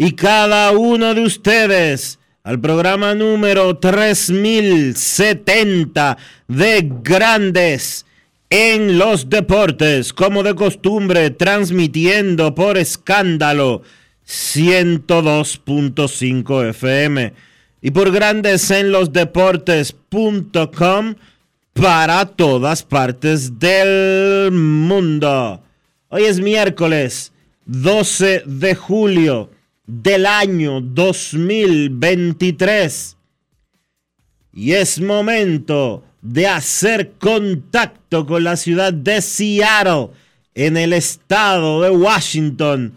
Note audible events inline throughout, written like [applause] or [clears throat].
y cada uno de ustedes al programa número 3070 de Grandes en los Deportes, como de costumbre, transmitiendo por escándalo 102.5 FM y por Grandes en los Deportes.com para todas partes del mundo. Hoy es miércoles 12 de julio del año 2023 y es momento de hacer contacto con la ciudad de Seattle en el estado de Washington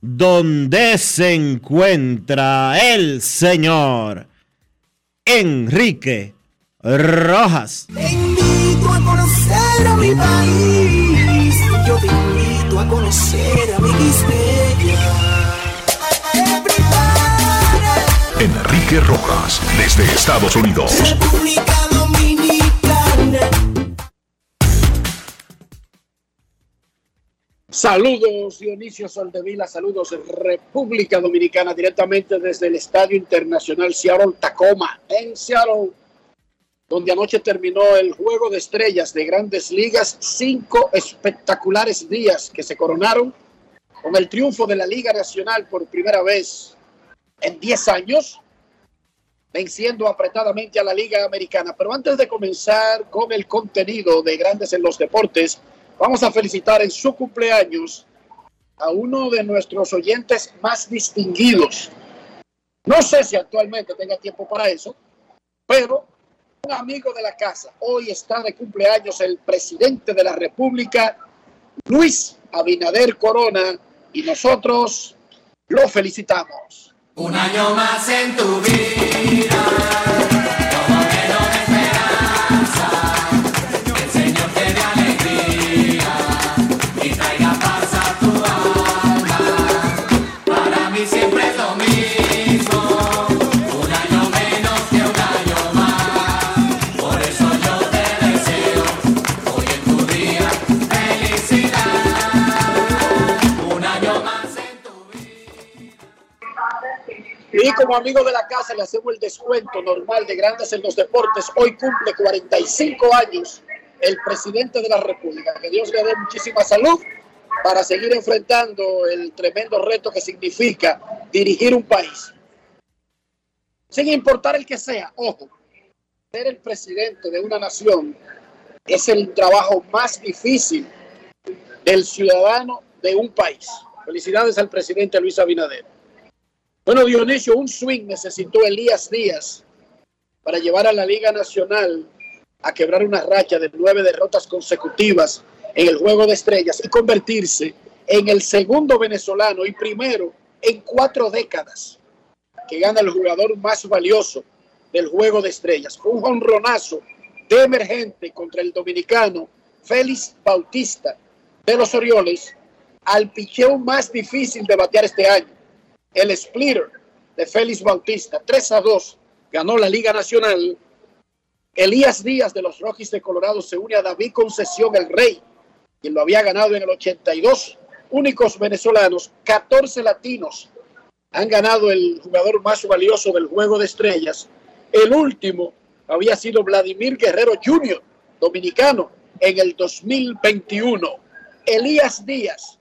donde se encuentra el señor Enrique Rojas. Te invito a conocer a mi país. Yo te invito a conocer a mi Enrique Rojas, desde Estados Unidos. República Dominicana. Saludos Dionisio Soldevila, saludos República Dominicana, directamente desde el Estadio Internacional Seattle Tacoma, en Seattle, donde anoche terminó el Juego de Estrellas de Grandes Ligas, cinco espectaculares días que se coronaron con el triunfo de la Liga Nacional por primera vez en 10 años, venciendo apretadamente a la Liga Americana. Pero antes de comenzar con el contenido de Grandes en los Deportes, vamos a felicitar en su cumpleaños a uno de nuestros oyentes más distinguidos. No sé si actualmente tenga tiempo para eso, pero un amigo de la casa. Hoy está de cumpleaños el presidente de la República, Luis Abinader Corona, y nosotros lo felicitamos. Un año más en tu vida, como amigo de la casa le hacemos el descuento normal de Grandes en los Deportes. Hoy cumple 45 años el presidente de la República. Que Dios le dé muchísima salud para seguir enfrentando el tremendo reto que significa dirigir un país. Sin importar el que sea, ojo, ser el presidente de una nación es el trabajo más difícil del ciudadano de un país. Felicidades al presidente Luis Abinader. Bueno, Dionisio, un swing necesitó Elías Díaz para llevar a la Liga Nacional a quebrar una racha de nueve derrotas consecutivas en el Juego de Estrellas y convertirse en el segundo venezolano y primero en cuatro décadas que gana el jugador más valioso del Juego de Estrellas. Un honronazo de emergente contra el dominicano Félix Bautista de los Orioles al picheo más difícil de batear este año, el splitter de Félix Bautista. 3 a 2 ganó la Liga Nacional. Elías Díaz de los Rockies de Colorado se une a David Concesión, el Rey, quien lo había ganado en el 82. Únicos venezolanos, 14 latinos han ganado el jugador más valioso del juego de estrellas. El último había sido Vladimir Guerrero Jr., dominicano, en el 2021. Elías Díaz,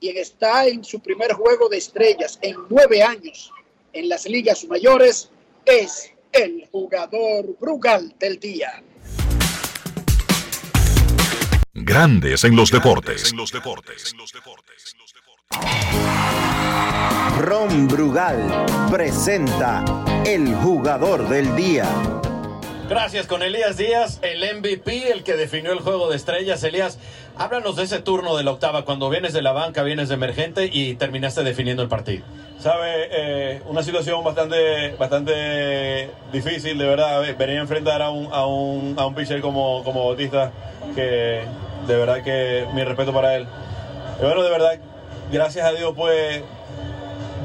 quien está en su primer juego de estrellas en nueve años en las ligas mayores, es el jugador Brugal del día. Grandes en los deportes. Ron Brugal presenta el jugador del día. Gracias con Elías Díaz, el MVP, el que definió el juego de estrellas. Elías, háblanos de ese turno de la octava, cuando vienes de la banca, vienes de emergente y terminaste definiendo el partido. Sabe, eh, una situación bastante, bastante difícil, de verdad. Venir a enfrentar a un, a un, a un pitcher como, como Bautista, que de verdad que mi respeto para él. Y bueno, de verdad, gracias a Dios, pues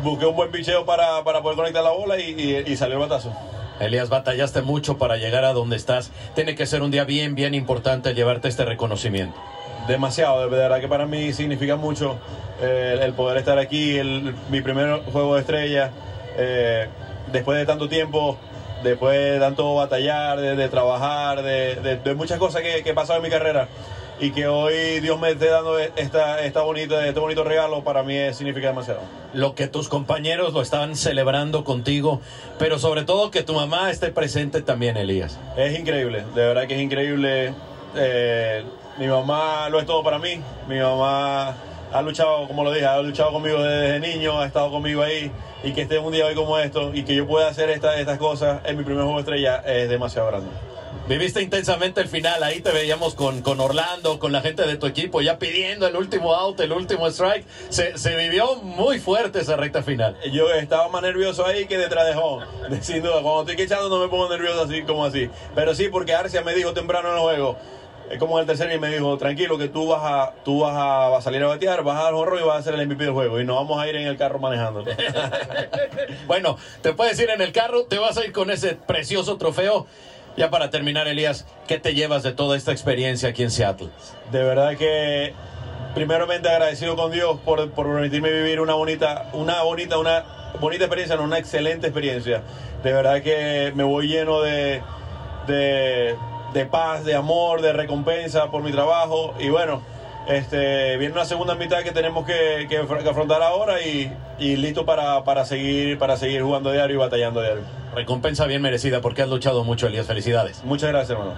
busqué un buen picheo para, para poder conectar la bola y, y, y salió el batazo. Elías, batallaste mucho para llegar a donde estás. Tiene que ser un día bien, bien importante llevarte este reconocimiento. Demasiado, de verdad que para mí significa mucho eh, el poder estar aquí, el- mi primer juego de estrella, eh, después de tanto tiempo, después de tanto batallar, de, de trabajar, de, de- de muchas cosas que, que he pasado en mi carrera y que hoy Dios me esté dando esta, esta bonita, este bonito regalo, para mí significa demasiado. Lo que tus compañeros lo estaban celebrando contigo, pero sobre todo que tu mamá esté presente también, Elías. Es increíble, de verdad que es increíble. Eh, mi mamá lo es todo para mí. Mi mamá ha luchado, como lo dije, ha luchado conmigo desde niño, ha estado conmigo ahí. Y que esté un día hoy como esto y que yo pueda hacer esta- estas cosas en mi primer juego de estrella es demasiado grande. Viviste intensamente el final, ahí te veíamos con, con Orlando, con la gente de tu equipo, ya pidiendo el último out, el último strike. Se, se vivió muy fuerte esa recta final. Yo estaba más nervioso ahí que detrás de home. [laughs] Sin duda, cuando estoy quechando no me pongo nervioso así como así. Pero sí, porque Arcia me dijo temprano en el juego, es como en el tercer y me dijo, tranquilo que tú vas a, tú vas a, vas a salir a batear, vas a dar honro y vas a ser el MVP del juego. Y nos vamos a ir en el carro manejando. [laughs] Bueno, te puedes ir en el carro, te vas a ir con ese precioso trofeo. Ya para terminar, Elías, ¿qué te llevas de toda esta experiencia aquí en Seattle? De verdad que primeramente agradecido con Dios por, por permitirme vivir una bonita, una bonita, una bonita experiencia, no, una excelente experiencia. De verdad que me voy lleno de, de, de paz, de amor, de recompensa por mi trabajo. Y bueno, este, viene una segunda mitad que tenemos que, que afr- que afrontar ahora y, y listo para, para, seguir, para seguir jugando diario y batallando diario. Recompensa bien merecida porque has luchado mucho, Elías. Felicidades. Muchas gracias, hermano.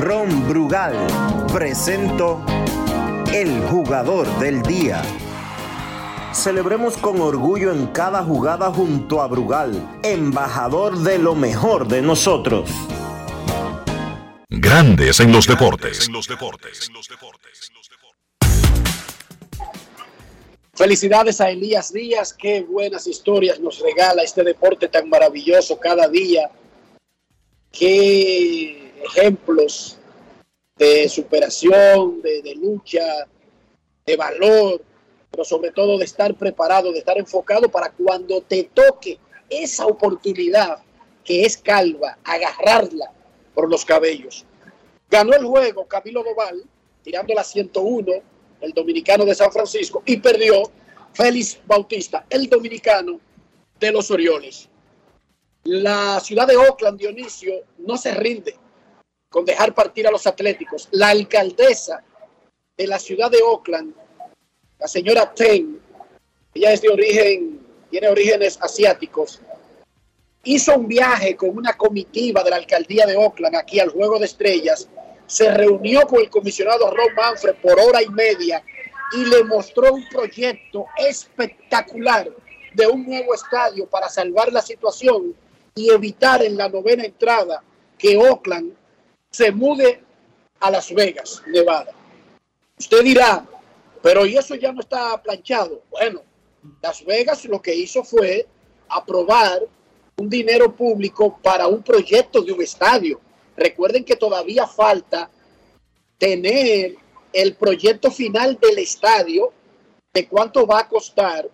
Ron Brugal presento el jugador del día. Celebremos con orgullo en cada jugada junto a Brugal, embajador de lo mejor de nosotros. Grandes en los deportes. Felicidades a Elías Díaz, qué buenas historias nos regala este deporte tan maravilloso cada día. Qué ejemplos de superación, de, de lucha, de valor, pero sobre todo de estar preparado, de estar enfocado para cuando te toque esa oportunidad que es calva, agarrarla por los cabellos. Ganó el juego Camilo Doval, tirando la 101, el dominicano de San Francisco, y perdió Félix Bautista, el dominicano de los Orioles. La ciudad de Oakland, Dionisio, no se rinde con dejar partir a los atléticos. La alcaldesa de la ciudad de Oakland, la señora Ten, ella es de origen, tiene orígenes asiáticos, hizo un viaje con una comitiva de la alcaldía de Oakland aquí al Juego de Estrellas, se reunió con el comisionado Ron Manfred por hora y media y le mostró un proyecto espectacular de un nuevo estadio para salvar la situación y evitar en la novena entrada que Oakland se mude a Las Vegas, Nevada. Usted dirá, pero ¿y eso ya no está planchado? Bueno, Las Vegas lo que hizo fue aprobar un dinero público para un proyecto de un estadio. Recuerden que todavía falta tener el proyecto final del estadio, de cuánto va a costar,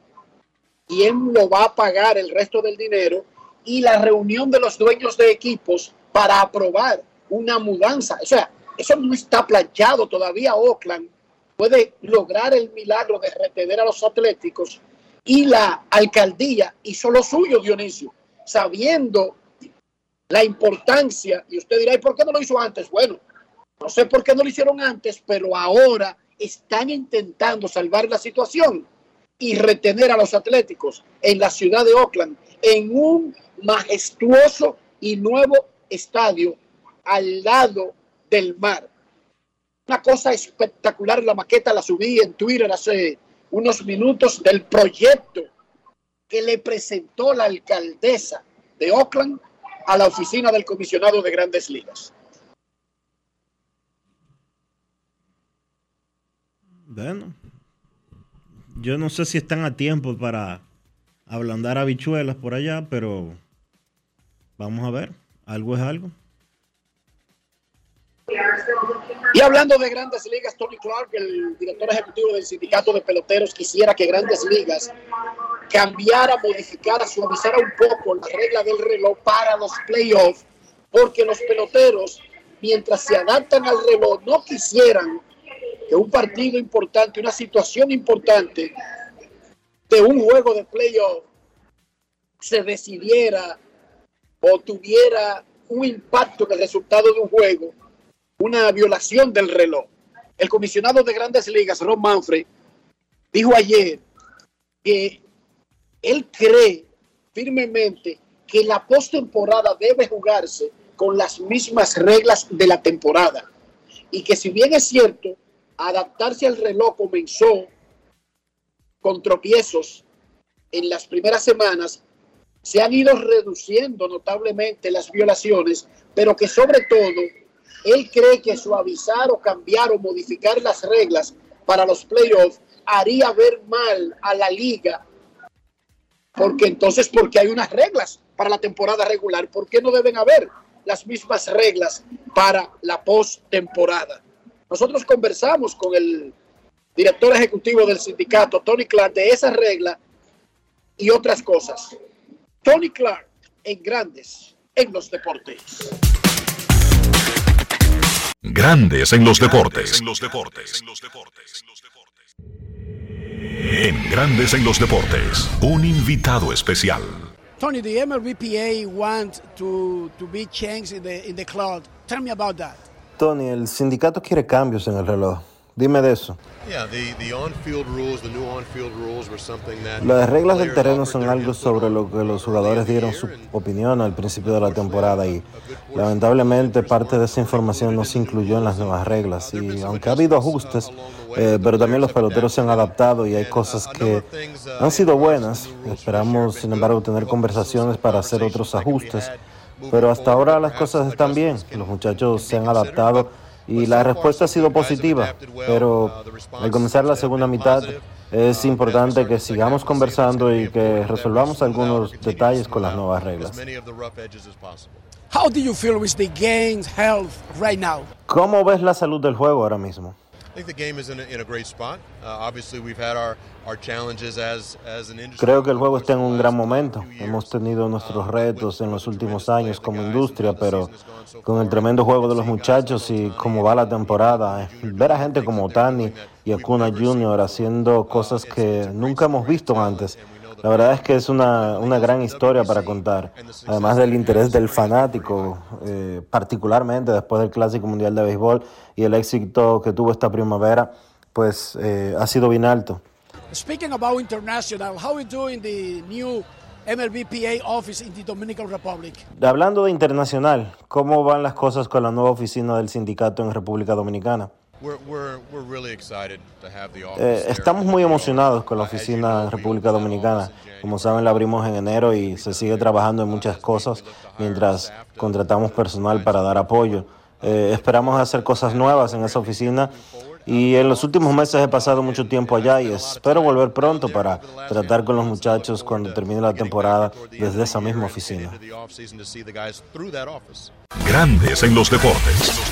quién lo va a pagar el resto del dinero y la reunión de los dueños de equipos para aprobar una mudanza. O sea, eso no está planchado todavía. Oakland puede lograr el milagro de retener a los atléticos y la alcaldía hizo lo suyo, Dionisio, sabiendo la importancia. Y usted dirá, ¿y por qué no lo hizo antes? Bueno, no sé por qué no lo hicieron antes, pero ahora están intentando salvar la situación y retener a los atléticos en la ciudad de Oakland en un majestuoso y nuevo estadio al lado del mar. Una cosa espectacular, la maqueta la subí en Twitter hace unos minutos del proyecto que le presentó la alcaldesa de Oakland a la oficina del comisionado de grandes ligas. Bueno, yo no sé si están a tiempo para ablandar habichuelas por allá, pero vamos a ver. Algo es algo. Y hablando de grandes ligas, Tony Clark, el director ejecutivo del sindicato de peloteros, quisiera que grandes ligas cambiara, modificara, suavizara un poco la regla del reloj para los playoffs, porque los peloteros, mientras se adaptan al reloj, no quisieran que un partido importante, una situación importante de un juego de playoff se decidiera o tuviera un impacto en el resultado de un juego, una violación del reloj. El comisionado de grandes ligas, Ron Manfred, dijo ayer que él cree firmemente que la postemporada debe jugarse con las mismas reglas de la temporada. Y que si bien es cierto, adaptarse al reloj comenzó con tropiezos en las primeras semanas, se han ido reduciendo notablemente las violaciones, pero que sobre todo él cree que suavizar o cambiar o modificar las reglas para los playoffs haría ver mal a la liga, porque entonces, porque hay unas reglas para la temporada regular, ¿por qué no deben haber las mismas reglas para la postemporada? Nosotros conversamos con el director ejecutivo del sindicato, Tony Clark, de esa regla y otras cosas. Tony Clark, en Grandes en los Deportes. Grandes en los deportes. En los deportes. En Grandes en los deportes. Un invitado especial. Tony, the MLBPA wants to, to be changed in the, in the cloud. Tell me about that. Tony, el sindicato quiere cambios en el reloj. Dime de eso. Las reglas del terreno son algo sobre lo que los jugadores dieron su opinión al principio de la temporada y lamentablemente parte de esa información no se incluyó en las nuevas reglas. Y aunque ha habido ajustes, eh, pero también los peloteros se han adaptado y hay cosas que han sido buenas. Esperamos, sin embargo, tener conversaciones para hacer otros ajustes. Pero hasta ahora las cosas están bien. Los muchachos se han adaptado y la respuesta ha sido positiva, pero al comenzar la segunda mitad es importante que sigamos conversando y que resolvamos algunos detalles con las nuevas reglas. ¿Cómo ves la salud del juego ahora mismo? Creo que el juego está en un gran momento. Hemos tenido nuestros retos en los últimos años como industria, pero con el tremendo juego de los muchachos y cómo va la temporada, eh, ver a gente como Tani y Acuna Jr. haciendo cosas que nunca hemos visto antes. La verdad es que es una, una gran historia para contar, además del interés del fanático, eh, particularmente después del Clásico Mundial de Béisbol y el éxito que tuvo esta primavera, pues eh, ha sido bien alto. Speaking about international, how we doing the new MLBPA office in the Dominican Republic? Hablando de internacional, ¿cómo van las cosas con la nueva oficina del sindicato en República Dominicana? Eh, estamos muy emocionados con la oficina en República Dominicana. Como saben, la abrimos en enero y se sigue trabajando en muchas cosas mientras contratamos personal para dar apoyo. Eh, esperamos hacer cosas nuevas en esa oficina Y en los últimos meses he pasado mucho tiempo allá y espero volver pronto para tratar con los muchachos cuando termine la temporada desde esa misma oficina. Grandes en los deportes.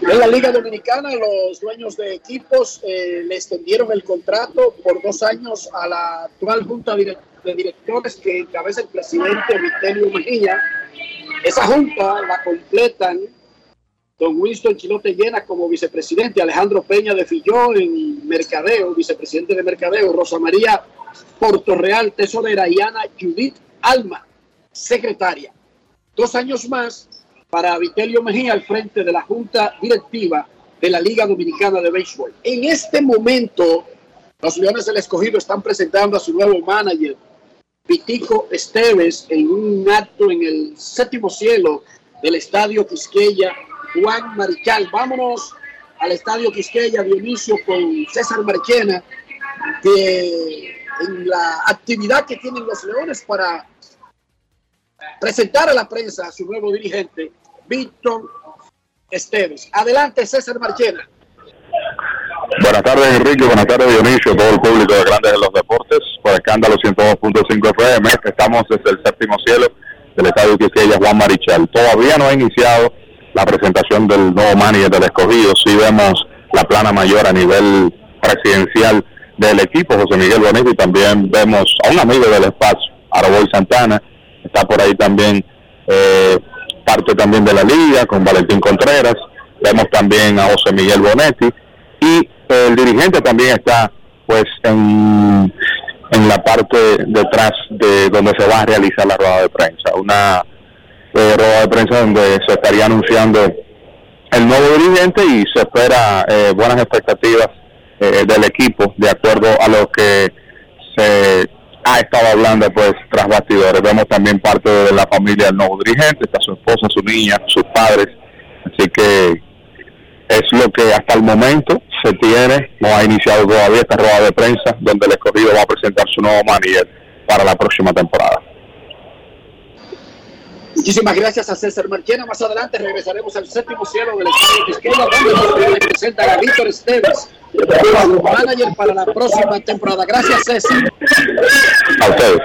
En la Liga Dominicana, los dueños de equipos eh, le extendieron el contrato por dos años a la actual Junta de Directores que encabeza el presidente Vitelio Mejía. Esa junta la completan don Winston Chilote Llena como vicepresidente, Alejandro Peña de Filló en Mercadeo, vicepresidente de Mercadeo, Rosa María Portorreal, tesorera, y Ana Judith Alma, secretaria. Dos años más para Vitelio Mejía al frente de la Junta Directiva de la Liga Dominicana de Béisbol. En este momento, los Leones del Escogido están presentando a su nuevo manager, Vitico Esteves, en un acto en el séptimo cielo del Estadio Quisqueya Juan Marichal. Vámonos al Estadio Quisqueya Dionisio con César Marchena, que en la actividad que tienen los Leones para presentar a la prensa a su nuevo dirigente, Víctor Esteves. Adelante, César Marchena. Buenas tardes, Enrique. Buenas tardes, Dionisio, todo el público de Grandes de los Deportes. Por escándalo 102.5 FM. Estamos desde el séptimo cielo del Estadio Quisqueya Juan Marichal. Todavía no ha iniciado la presentación del nuevo manager del escogido. Sí vemos la plana mayor a nivel presidencial del equipo, José Miguel Bonito, y también vemos a un amigo del espacio, Araboy Santana, está por ahí también eh, parte también de la liga con Valentín Contreras, vemos también a José Miguel Bonetti y el dirigente también está pues en, en la parte detrás de donde se va a realizar la rueda de prensa, una eh, rueda de prensa donde se estaría anunciando el nuevo dirigente y se espera eh, buenas expectativas eh, del equipo de acuerdo a lo que se ha estado hablando pues tras bastidores. Vemos también parte de la familia del nuevo dirigente, está su esposa, su niña, sus padres, así que es lo que hasta el momento se tiene, no ha iniciado todavía esta rueda de prensa donde el escogido va a presentar su nuevo manager para la próxima temporada. Muchísimas gracias a César Marchena. Más adelante regresaremos al séptimo cielo del Estadio Quisqueya, donde nos representa a Víctor Esteves, como manager para la próxima temporada. Gracias, César. A ustedes.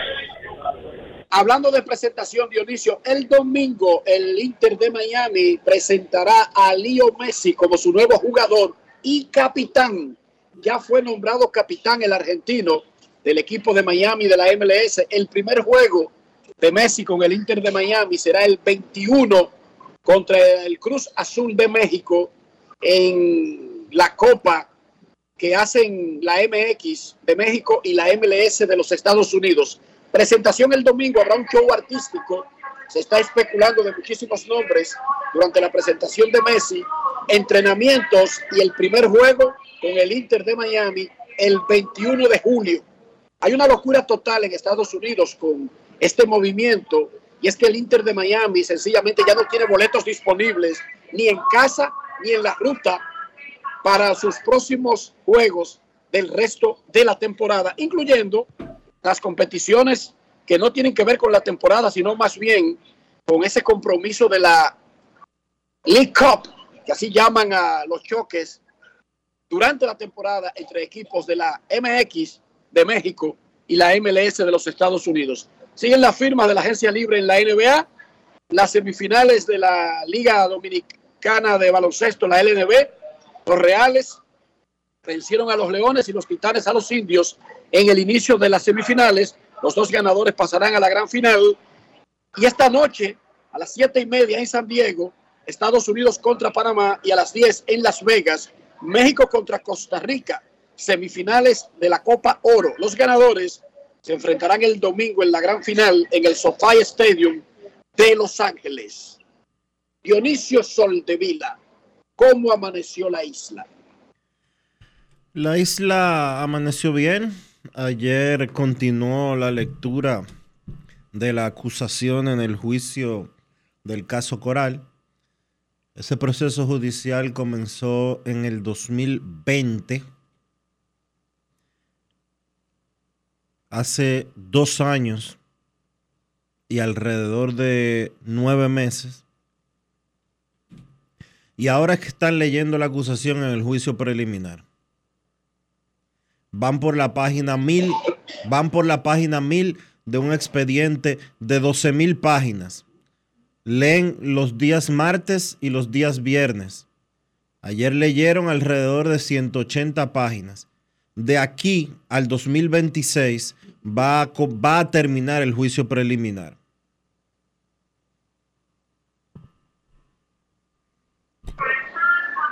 Hablando de presentación, Dionisio, el domingo el Inter de Miami presentará a Leo Messi como su nuevo jugador y capitán. Ya fue nombrado capitán el argentino del equipo de Miami de la MLS. El primer juego de Messi con el Inter de Miami será el 21 contra el Cruz Azul de México en la Copa que hacen la MX de México y la MLS de los Estados Unidos. Presentación el domingo, habrá un show artístico. Se está especulando de muchísimos nombres durante la presentación de Messi, entrenamientos y el primer juego con el Inter de Miami el 21 de julio. Hay una locura total en Estados Unidos con este movimiento y es que el Inter de Miami sencillamente ya no tiene boletos disponibles ni en casa ni en la ruta para sus próximos juegos del resto de la temporada, incluyendo las competiciones que no tienen que ver con la temporada, sino más bien con ese compromiso de la League Cup, que así llaman a los choques durante la temporada entre equipos de la MX de México y la MLS de los Estados Unidos. Siguen las firmas de la agencia libre en la NBA, las semifinales de la Liga Dominicana de Baloncesto, la LNB, los Reales vencieron a los Leones y los Titanes a los Indios en el inicio de las semifinales. Los dos ganadores pasarán a la gran final. Y esta noche, a las siete y media en San Diego, Estados Unidos contra Panamá y a las 10 en Las Vegas, México contra Costa Rica, semifinales de la Copa Oro. Los ganadores se enfrentarán el domingo en la gran final en el SoFi Stadium de Los Ángeles. Dionisio Soldevila, ¿cómo amaneció la isla? La isla amaneció bien. Ayer continuó la lectura de la acusación en el juicio del caso Coral. Ese proceso judicial comenzó en el 2020. Hace dos años y alrededor de nueve meses y ahora es que están leyendo la acusación en el juicio preliminar. Van por la página 1000, van por la página 1000 de un expediente de 12 mil páginas. Leen los días martes y los días viernes. Ayer leyeron alrededor de 180 páginas. De aquí al 2026 va a, va a terminar el juicio preliminar.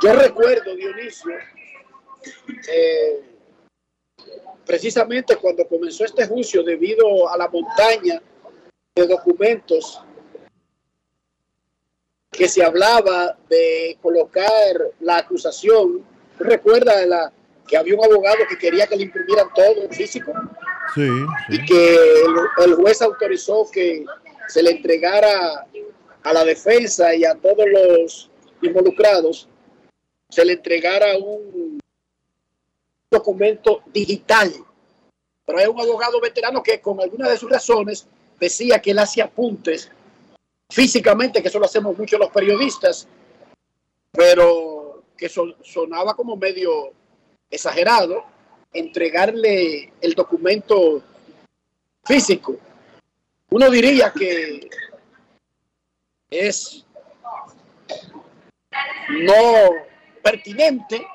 Yo recuerdo, Dionisio, eh, precisamente cuando comenzó este juicio debido a la montaña de documentos que se hablaba de colocar la acusación. ¿Recuerda la, que había un abogado que quería que le imprimieran todo en físico? Y que el, juez autorizó que se le entregara a la defensa y a todos los involucrados, se le entregara un documento digital. Pero hay un abogado veterano que con alguna de sus razones decía que él hacía apuntes físicamente, que eso lo hacemos mucho los periodistas, pero que son- sonaba como medio exagerado entregarle el documento físico. Uno diría que es no pertinente,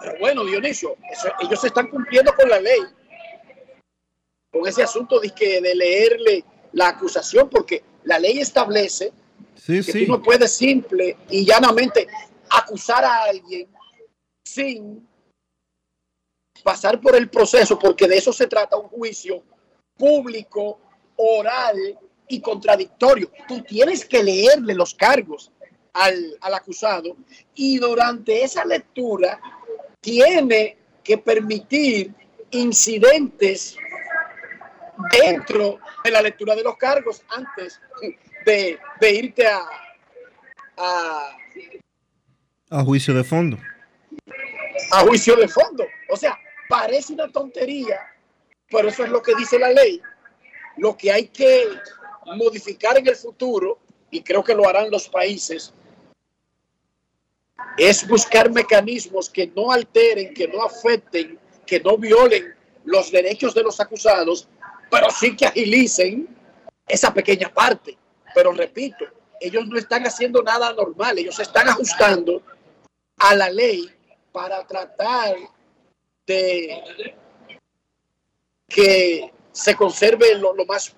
pero bueno, Dionisio, eso- ellos están cumpliendo con la ley, con ese asunto de, que, de leerle la acusación, porque la ley establece Sí, que sí. tú no puedes simple y llanamente acusar a alguien sin pasar por el proceso, porque de eso se trata un juicio público, oral y contradictorio. Tú tienes que leerle los cargos al, al acusado y durante esa lectura tiene que permitir incidentes dentro de la lectura de los cargos antes de, de irte a, a, A juicio de fondo. a juicio de fondo. O sea, parece una tontería, pero eso es lo que dice la ley. Lo que hay que modificar en el futuro, y creo que lo harán los países, es buscar mecanismos que no alteren, que no afecten, que no violen los derechos de los acusados, pero sí que agilicen esa pequeña parte. Pero repito, ellos no están haciendo nada normal, ellos se están ajustando a la ley para tratar de que se conserve lo, más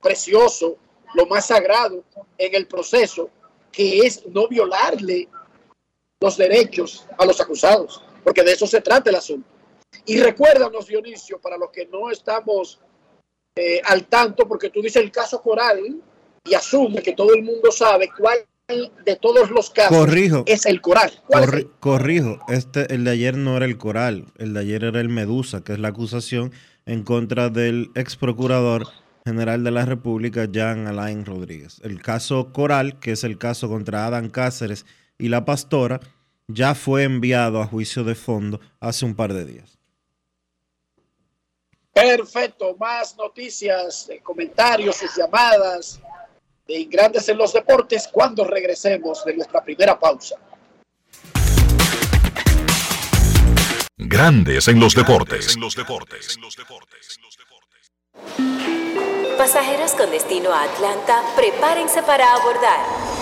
precioso, lo más sagrado en el proceso, que es no violarle los derechos a los acusados, porque de eso se trata el asunto. Y recuérdanos, Dionisio, para los que no estamos eh, al tanto, porque tú dices el caso Coral y asume que todo el mundo sabe cuál de todos los casos Corrijo. es el Coral. ¿Cuál es Corri- corrijo, este, el de ayer no era el Coral, el de ayer era el Medusa, que es la acusación en contra del ex procurador general de la República, Jean Alain Rodríguez. El caso Coral, que es el caso contra Adán Cáceres y la pastora, ya fue enviado a juicio de fondo hace un par de días. Perfecto, más noticias, eh, comentarios, sus llamadas de Grandes en los Deportes cuando regresemos de nuestra primera pausa. Grandes en los deportes. Pasajeros con destino a Atlanta, prepárense para abordar.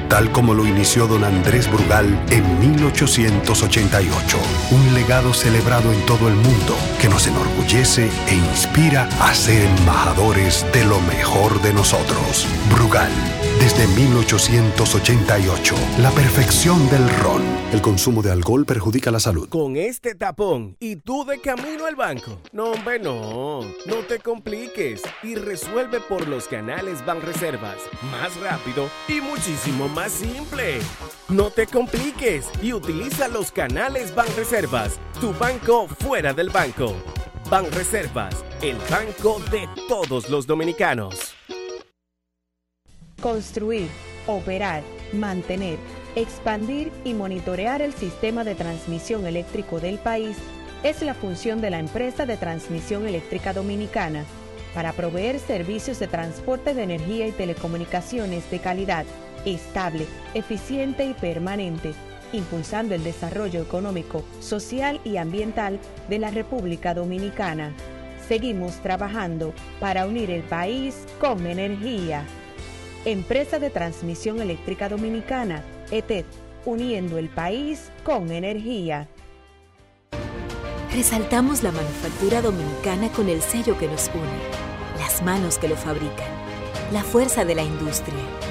tal como lo inició don Andrés Brugal en 1888. Un legado celebrado en todo el mundo que nos enorgullece e inspira a ser embajadores de lo mejor de nosotros. Brugal, desde 1888, la perfección del ron. El consumo de alcohol perjudica la salud. Con este tapón y tú de camino al banco. No, hombre, no. No te compliques y resuelve por los canales Banreservas. Más rápido y muchísimo más simple. No te compliques y utiliza los canales Banreservas. Tu banco fuera del banco. Banreservas, el banco de todos los dominicanos. Construir, operar, mantener, expandir y monitorear el sistema de transmisión eléctrico del país es la función de la empresa de transmisión eléctrica dominicana para proveer servicios de transporte de energía y telecomunicaciones de calidad, estable, eficiente y permanente, impulsando el desarrollo económico, social y ambiental de la República Dominicana. Seguimos trabajando para unir el país con energía. Empresa de Transmisión Eléctrica Dominicana, ETED, uniendo el país con energía. Resaltamos la manufactura dominicana con el sello que nos une, las manos que lo fabrican, la fuerza de la industria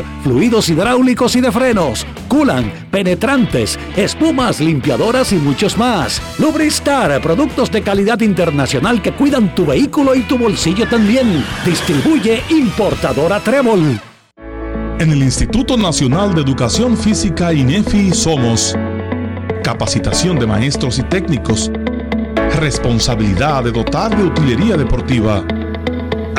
fluidos hidráulicos y de frenos, culan, penetrantes, espumas, limpiadoras y muchos más. Lubristar, productos de calidad internacional que cuidan tu vehículo y tu bolsillo también. Distribuye importadora Trébol. En el Instituto Nacional de Educación Física INEFI somos capacitación de maestros y técnicos, responsabilidad de dotar de utilería deportiva,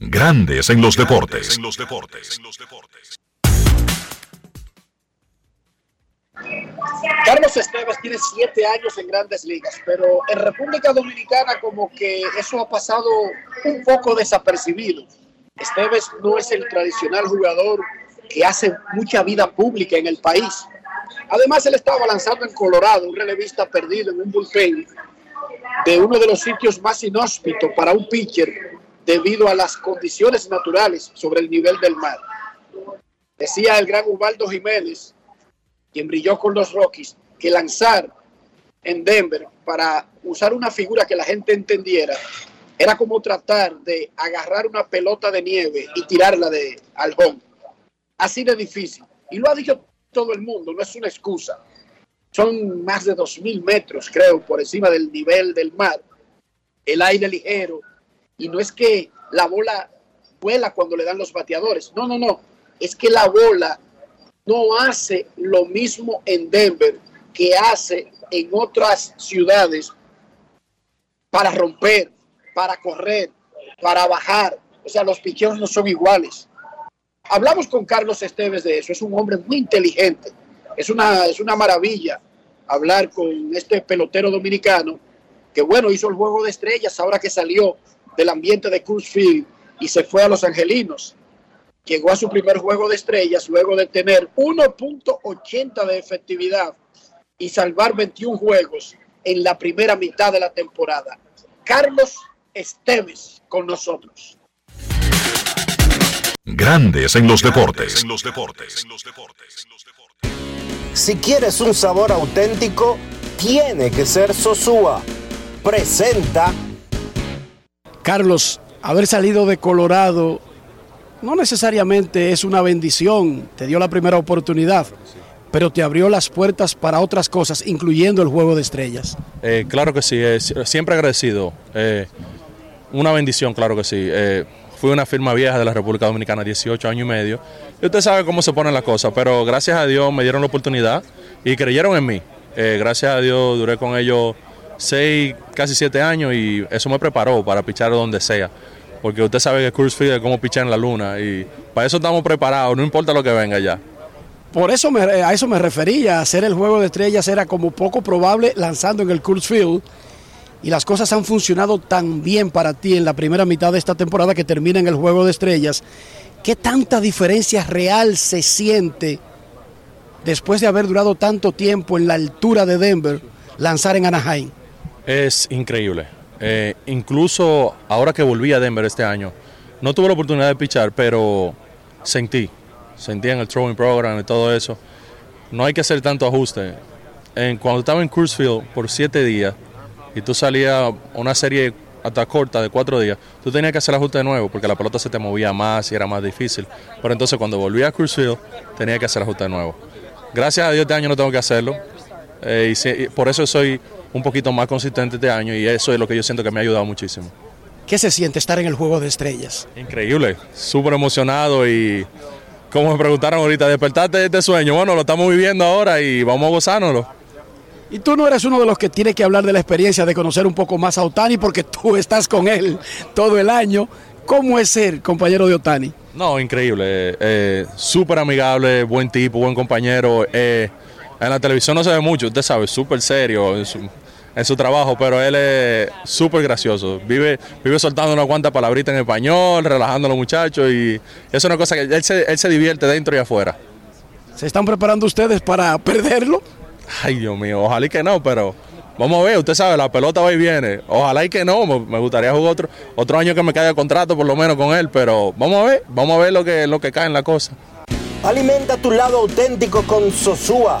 Grandes en los deportes. Carlos Esteves tiene siete años en grandes ligas, pero en República Dominicana como que eso ha pasado un poco desapercibido. Esteves no es el tradicional jugador que hace mucha vida pública en el país. Además, él estaba lanzando en Colorado, un relevista perdido en un bullpen de uno de los sitios más inhóspitos para un pitcher debido a las condiciones naturales sobre el nivel del mar. Decía el gran Ubaldo Jiménez, quien brilló con los Rockies, que lanzar en Denver para usar una figura que la gente entendiera era como tratar de agarrar una pelota de nieve y tirarla de al home. Así de difícil. Y lo ha dicho todo el mundo, no es una excusa. Son más de dos mil metros, creo, por encima del nivel del mar. El aire ligero. Y no es que la bola vuela cuando le dan los bateadores. No, no, no. es que la bola no hace lo mismo en Denver que hace en otras ciudades para romper, para correr, para bajar. O sea, los picheos no son iguales. Hablamos con Carlos Esteves de eso. Es un hombre muy inteligente. Es una, es una maravilla hablar con este pelotero dominicano que, bueno, hizo el juego de estrellas ahora que salió del ambiente de Cruz Field y se fue a Los Angelinos. Llegó a su primer juego de estrellas luego de tener 1.80 de efectividad y salvar 21 juegos en la primera mitad de la temporada. Carlos Esteves con nosotros. Grandes en los deportes. Si quieres un sabor auténtico, tiene que ser Sosúa. Presenta. Carlos, haber salido de Colorado no necesariamente es una bendición, te dio la primera oportunidad, pero te abrió las puertas para otras cosas, incluyendo el juego de estrellas. Eh, claro que sí, eh, siempre agradecido. Eh, una bendición, claro que sí. Eh, fui una firma vieja de la República Dominicana, 18 años y medio. Y usted sabe cómo se ponen las cosas, pero gracias a Dios me dieron la oportunidad y creyeron en mí. Gracias a Dios duré con ellos seis, casi siete años y eso me preparó para pichar donde sea. Porque usted sabe que Cruz Field es como pichar en la luna y para eso estamos preparados, no importa lo que venga ya. Por eso me- a eso me refería, hacer el juego de estrellas era como poco probable lanzando en el Coors Field y las cosas han funcionado tan bien para ti en la primera mitad de esta temporada que termina en el juego de estrellas. ¿Qué tanta diferencia real se siente después de haber durado tanto tiempo en la altura de Denver lanzar en Anaheim? Es increíble. Eh, incluso ahora que volví a Denver este año, no tuve la oportunidad de pichar, pero sentí, sentí en el throwing program y todo eso. No hay que hacer tanto ajuste. En, cuando estaba en Cruz Field por siete días y tú salías una serie hasta corta de cuatro días, tú tenías que hacer el ajuste de nuevo porque la pelota se te movía más y era más difícil. Pero entonces cuando volví a Cruz Field, tenía que hacer el ajuste de nuevo. Gracias a Dios este año no tengo que hacerlo. Eh, y por eso soy un poquito más consistente este año y eso es lo que yo siento que me ha ayudado muchísimo. ¿Qué se siente estar en el juego de estrellas? Increíble, súper emocionado y como me preguntaron ahorita, despertaste de este sueño. Bueno, lo estamos viviendo ahora y vamos a gozárnoslo. Y tú no eres uno de los que tiene que hablar de la experiencia de conocer un poco más a Otani porque tú [laughs] estás con él todo el año. ¿Cómo es ser compañero de Otani? No, increíble, eh, súper amigable, buen tipo, buen compañero. eh, en la televisión no se ve mucho, usted sabe, súper serio en su, en su trabajo, pero él es súper gracioso. Vive, vive soltando una cuantas palabritas en español, relajando a los muchachos y eso es una cosa que él se, él se divierte dentro y afuera. ¿Se están preparando ustedes para [laughs] perderlo? Ay, Dios mío, ojalá y que no, pero vamos a ver, usted sabe, la pelota va y viene. Ojalá y que no, me me gustaría jugar otro, otro año que me caiga contrato por lo menos con él, pero vamos a ver, vamos a ver lo que, lo que cae en la cosa. Alimenta tu lado auténtico con Sosúa.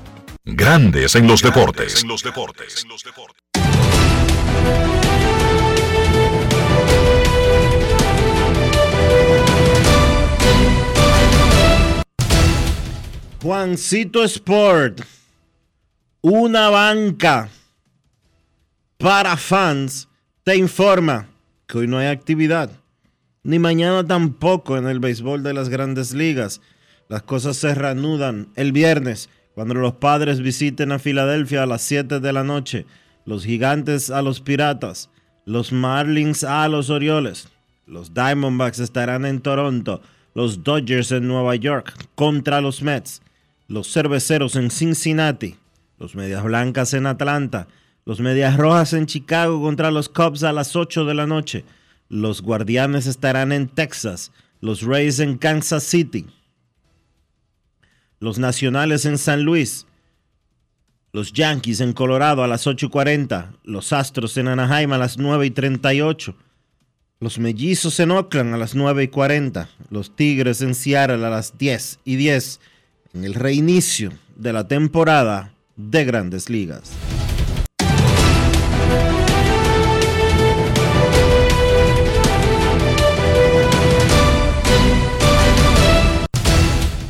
Grandes en los deportes. Juancito Sport, una banca para fans, te informa que hoy no hay actividad, ni mañana tampoco en el béisbol de las grandes ligas. Las cosas se reanudan el viernes cuando los padres visiten a Filadelfia a las 7 de la noche, los gigantes a los piratas, los Marlins a los Orioles, los Diamondbacks estarán en Toronto, los Dodgers en Nueva York contra los Mets, los Cerveceros en Cincinnati, los Medias Blancas en Atlanta, los Medias Rojas en Chicago contra los Cubs a las 8 de la noche, los Guardianes estarán en Texas, los Rays en Kansas City, los Nacionales en San Luis, los Yankees en Colorado a las 8.40, los Astros en Anaheim a las 9.38, los Mellizos en Oakland a las 9.40, los Tigres en Seattle a las 10 y 10, en el reinicio de la temporada de grandes ligas.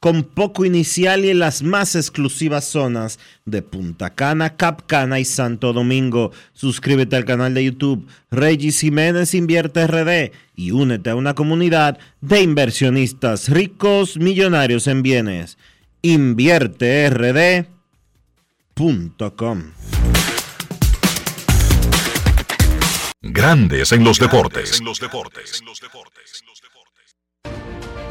con poco inicial y en las más exclusivas zonas de Punta Cana, Capcana y Santo Domingo. Suscríbete al canal de YouTube Regis Jiménez Invierte RD y únete a una comunidad de inversionistas ricos, millonarios en bienes. InvierteRD.com Grandes en los deportes.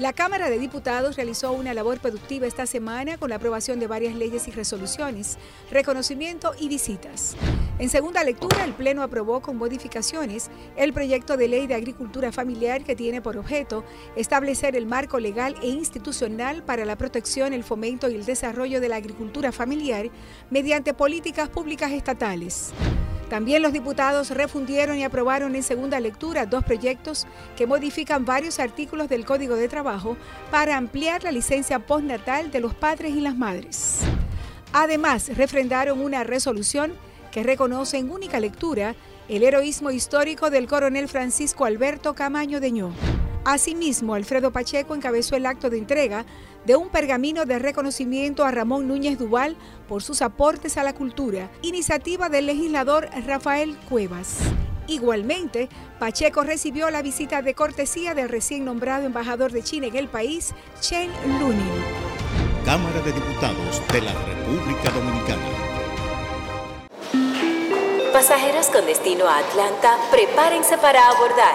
La Cámara de Diputados realizó una labor productiva esta semana con la aprobación de varias leyes y resoluciones, reconocimiento y visitas. En segunda lectura, el Pleno aprobó con modificaciones el proyecto de ley de agricultura familiar que tiene por objeto establecer el marco legal e institucional para la protección, el fomento y el desarrollo de la agricultura familiar mediante políticas públicas estatales. También los diputados refundieron y aprobaron en segunda lectura dos proyectos que modifican varios artículos del Código de Trabajo para ampliar la licencia postnatal de los padres y las madres. Además, refrendaron una resolución que reconoce en única lectura el heroísmo histórico del coronel Francisco Alberto Camaño Deñó. Asimismo, Alfredo Pacheco encabezó el acto de entrega de un pergamino de reconocimiento a Ramón Núñez Duval por sus aportes a la cultura, iniciativa del legislador Rafael Cuevas. Igualmente, Pacheco recibió la visita de cortesía del recién nombrado embajador de China en el país, Chen Lunin. Cámara de Diputados de la República Dominicana. Pasajeros con destino a Atlanta, prepárense para abordar.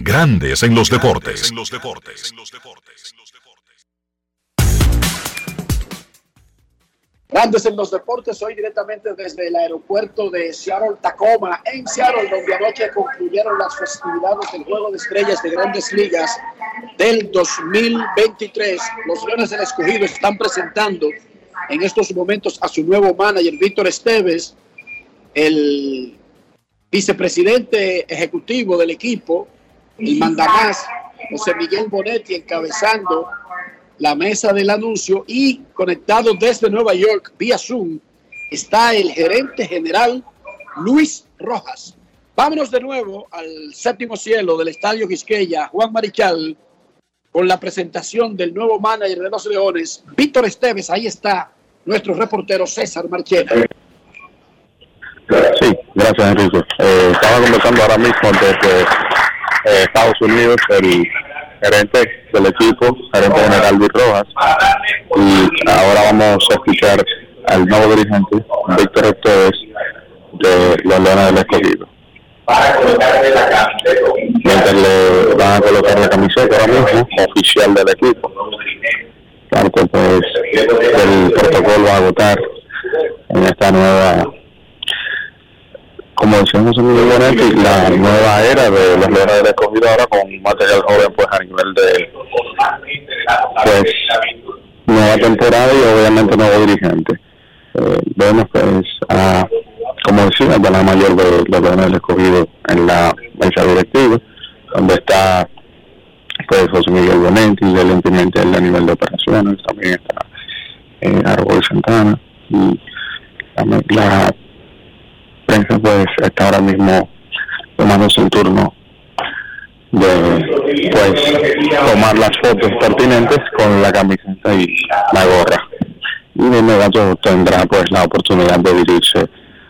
Grandes en los deportes. Grandes en los deportes, hoy directamente desde el aeropuerto de Seattle Tacoma, en Seattle, donde anoche concluyeron las festividades del Juego de Estrellas de Grandes Ligas del 2023. Los Leones del Escogido están presentando en estos momentos a su nuevo manager, Víctor Esteves, el vicepresidente ejecutivo del equipo, el mandamás, José Miguel Bonetti, encabezando la mesa del anuncio y conectado desde Nueva York vía Zoom está el gerente general Luis Rojas. Vámonos de nuevo al séptimo cielo del Estadio Quisqueya, Juan Marichal, con la presentación del nuevo manager de los Leones, Víctor Esteves. Ahí está nuestro reportero César Marchena. Sí, gracias Enrique. Eh, estaba conversando ahora mismo desde eh, Estados Unidos el gerente del equipo, gerente general Luis Rojas. Y ahora vamos a escuchar al nuevo dirigente, Víctor Esteves, de los Leones del Escogido. Mientras le van a colocar la camiseta ahora mismo, oficial del equipo. Claro pues el protocolo va a agotar en esta nueva como decíamos en el la nueva era de los Leones del Escogido ahora con material joven pues a nivel de pues nueva temporada y obviamente nuevo dirigente. Eh, vemos pues a, como decía, de la mayor de los Leones del Escogido en la mesa directiva, donde está pues José Miguel Bonetti, el intendente a nivel de operaciones, también está eh, Árbol Santana y la, la prensa pues está ahora mismo tomándose el turno de pues tomar las fotos pertinentes con la camiseta y la gorra y de inmediato tendrá pues la oportunidad de dirigirse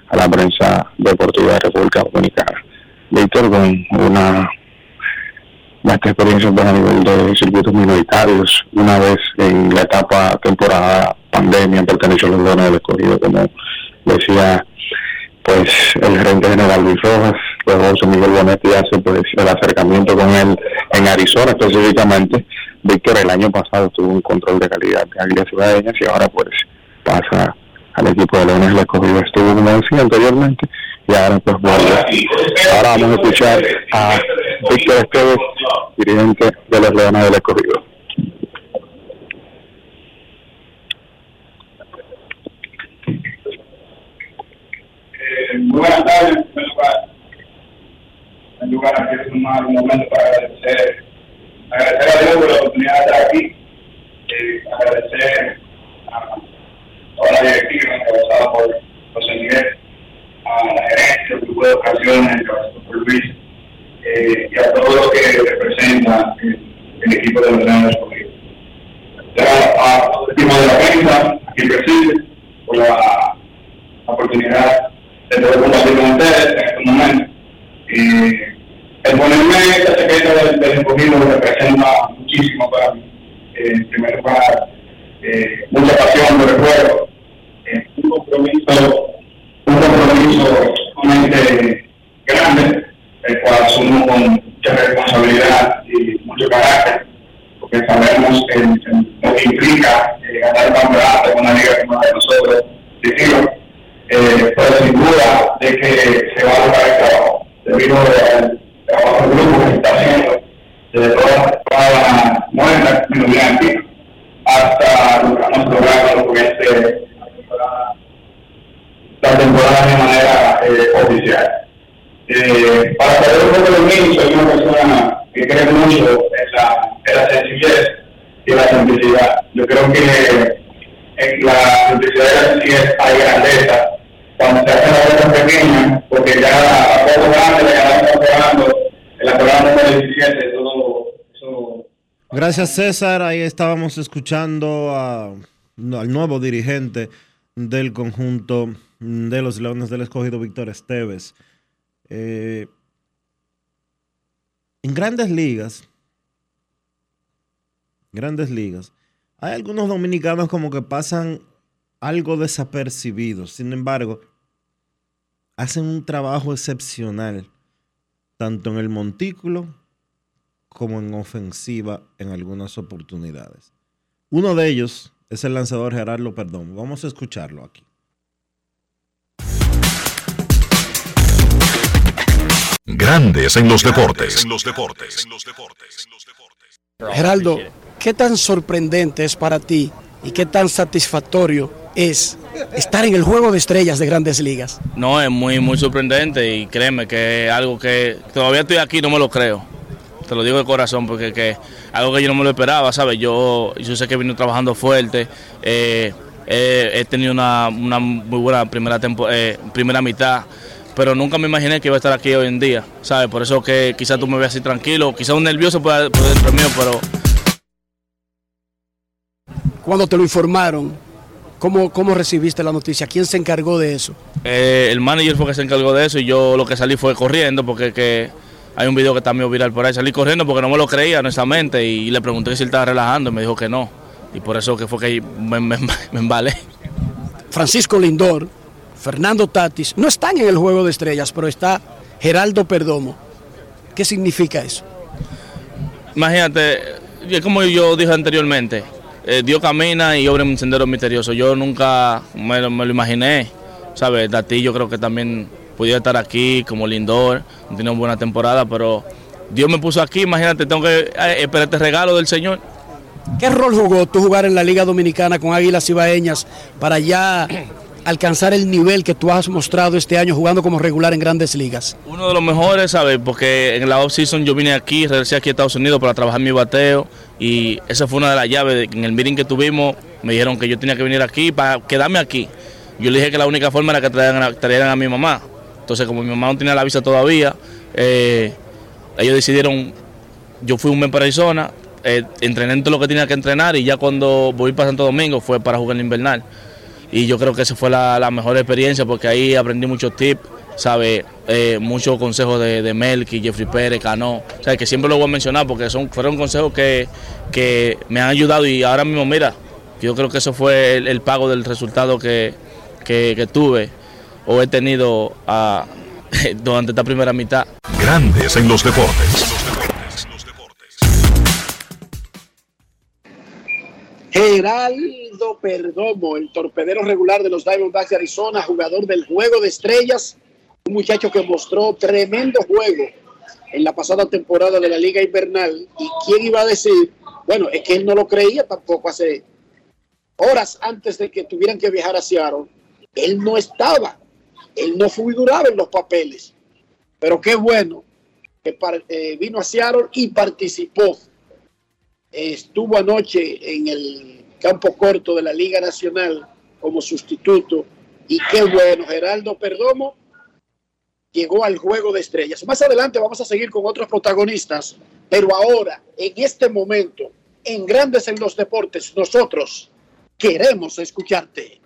a la prensa deportiva de República Dominicana. Víctor con una vasta experiencia pues, a nivel de circuitos minoritarios, una vez en la etapa temporada pandemia perteneció a los dones del escogido, como decía pues el gerente general Luis Rojas, luego José Miguel Bonetti hace pues el acercamiento con él en Arizona específicamente. Víctor el año pasado tuvo un control de calidad de águilas ciudadeñas y ahora pues pasa al equipo de Leones del Escogido, estuvo como decía anteriormente y ahora pues vuelve. Ahora vamos a escuchar a Víctor Esteves, dirigente de los Leones del Escogido. Muy buenas tardes, en primer lugar. En lugar, quiero tomar un momento para agradecer, agradecer a Dios por la oportunidad de estar aquí, eh, agradecer a toda la directiva encabezada por José Miguel, a la gerencia, del grupo de ocasiones encabezado por Luis, eh, y a todo lo que representa el, equipo de los Leones. A los equipos de la prensa, aquí presente, por la oportunidad de poder compartir con ustedes en este momento. Y el ponerme esta chaqueta del, del representa muchísimo para mí. Eh, en primer lugar, eh, mucha pasión por el juego, eh, un compromiso, un compromiso sumamente grande, el cual asumo con mucha responsabilidad y mucho carácter, porque sabemos el, lo que implica ganar el campeonato con una liga como la de nosotros, eh, pero sin duda de que se va a lograr el trabajo, debido al trabajo del grupo que se está haciendo, desde toda, toda la nueva minoría hasta lo que con este, la temporada de manera eh, oficial. Eh, para saber un poco de soy una persona que cree mucho en la, en la sencillez y la simplicidad. Yo creo que la simplicidad y la sencillez hay grandeza Gracias César, ahí estábamos escuchando al nuevo dirigente del conjunto de los Leones del Escogido, Víctor Esteves. Eh, en grandes ligas, grandes ligas, hay algunos dominicanos como que pasan algo desapercibidos. Sin embargo, hacen un trabajo excepcional, tanto en el montículo como en ofensiva en algunas oportunidades. Uno de ellos es el lanzador Gerardo Perdón. Vamos a escucharlo aquí. Grandes en los deportes. En los deportes. Geraldo, ¿qué tan sorprendente es para ti y qué tan satisfactorio es estar en el juego de estrellas de grandes ligas? No, es muy, muy sorprendente y créeme que es algo que todavía estoy aquí, no me lo creo. Te lo digo de corazón porque que algo que yo no me lo esperaba, ¿sabes? Yo, yo sé que vino trabajando fuerte, eh, he tenido una, una, muy buena primera, eh, primera mitad pero nunca me imaginé que iba a estar aquí hoy en día, ¿sabes? Por eso que quizás tú me veas así tranquilo, quizás un nervioso por, dentro mío, pero... Cuando te lo informaron, ¿cómo, ¿cómo recibiste la noticia? ¿Quién se encargó de eso? Eh, el manager fue que se encargó de eso y yo lo que salí fue corriendo porque que hay un video que está medio viral por ahí. Salí corriendo porque no me lo creía honestamente y, le pregunté si él estaba relajando y me dijo que no. Y por eso que fue que me, me, me embalé. Francisco Lindor, Fernando Tatis, no están en el juego de estrellas, pero está Geraldo Perdomo. ¿Qué significa eso? Imagínate, como yo dije anteriormente, eh, Dios camina y obra en un sendero misterioso. Yo nunca me, lo imaginé, ¿sabes? Tatis yo creo que también pudiera estar aquí como Lindor, tiene una buena temporada, pero Dios me puso aquí, imagínate, tengo que eh, esperar este regalo del Señor. ¿Qué rol jugó tú jugar en la Liga Dominicana con Águilas Ibaeñas para ya alcanzar el nivel que tú has mostrado este año jugando como regular en grandes ligas? Uno de los mejores, ¿sabes? Porque en la off-season yo vine aquí, regresé aquí a Estados Unidos para trabajar mi bateo y esa fue una de las llaves. En el meeting que tuvimos me dijeron que yo tenía que venir aquí para quedarme aquí. Yo le dije que la única forma era que trajeran, a mi mamá. Entonces, como mi mamá no tenía la visa todavía, eh, ellos decidieron, yo fui un mes para Arizona, eh, entrené todo lo que tenía que entrenar y ya cuando voy para Santo Domingo fue para jugar el invernal. Y yo creo que esa fue la, mejor experiencia porque ahí aprendí muchos tips, sabe, eh, muchos consejos de, Melky, Jeffrey Pérez, Cano, sea, que siempre lo voy a mencionar porque son, fueron consejos que, me han ayudado y ahora mismo, mira, yo creo que eso fue el, pago del resultado que, tuve o he tenido ah, [laughs] durante esta primera mitad. Grandes en los deportes. Geraldo Perdomo, el torpedero regular de los Diamondbacks de Arizona, jugador del juego de estrellas, un muchacho que mostró tremendo juego en la pasada temporada de la Liga Invernal. ¿Y quién iba a decir? Bueno, es que él no lo creía tampoco hace horas antes de que tuvieran que viajar a Seattle. Él no estaba, él no figuraba en los papeles. Pero qué bueno que eh, vino a Seattle y participó estuvo anoche en el campo corto de la Liga Nacional como sustituto y qué bueno, Geraldo Perdomo llegó al juego de estrellas. Más adelante vamos a seguir con otros protagonistas, pero ahora, en este momento, en Grandes en los Deportes, nosotros queremos escucharte.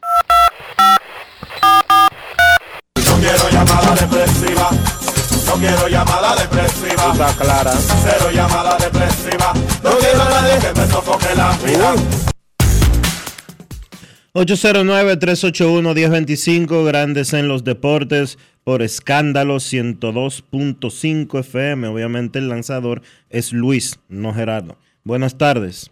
No quiero llamada depresiva. Está clara. Cero llamada depresiva. No quiero nadie que me sofoque la vida. 809-381-1025, grandes en los deportes, por escándalo 102.5 FM. Obviamente el lanzador es Luis, no Gerardo. Buenas tardes.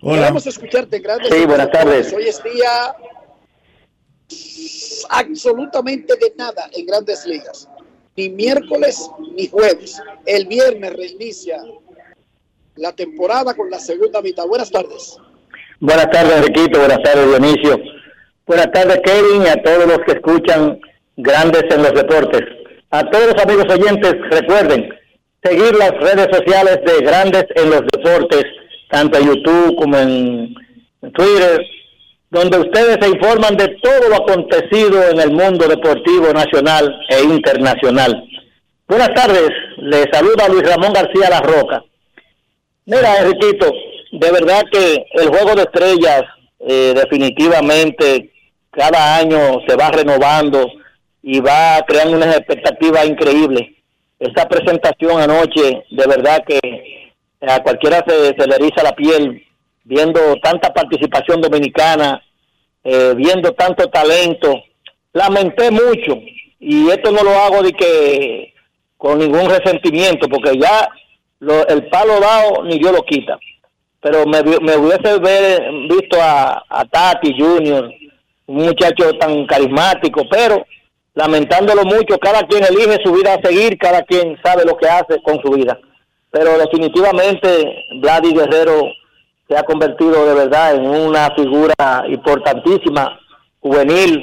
Hola. Vamos a escucharte, grandes. Sí, buenas tardes. Hoy es día absolutamente de nada en grandes ligas. Ni miércoles ni jueves. El viernes reinicia la temporada con la segunda mitad. Buenas tardes. Buenas tardes, Enriquito. Buenas tardes, Dionisio. Buenas tardes, Kevin, y a todos los que escuchan Grandes en los Deportes. A todos los amigos oyentes, recuerden seguir las redes sociales de Grandes en los Deportes, tanto en YouTube como en Twitter, donde ustedes se informan de todo lo acontecido en el mundo deportivo nacional e internacional. Buenas tardes, le saluda Luis Ramón García La Roca. Mira, Enriquito, de verdad que el juego de estrellas eh, definitivamente cada año se va renovando y va creando unas expectativas increíbles. Esta presentación anoche, de verdad que a cualquiera se, se le eriza la piel viendo tanta participación dominicana, eh, viendo tanto talento. Lamenté mucho y esto no lo hago de que con ningún resentimiento, porque ya lo- el palo dado ni Dios lo quita. Pero me hubiese ver- visto a, a Tati Junior, un muchacho tan carismático, pero lamentándolo mucho, cada quien elige su vida a seguir, cada quien sabe lo que hace con su vida. Pero definitivamente Vladi Guerrero se ha convertido de verdad en una figura importantísima, juvenil,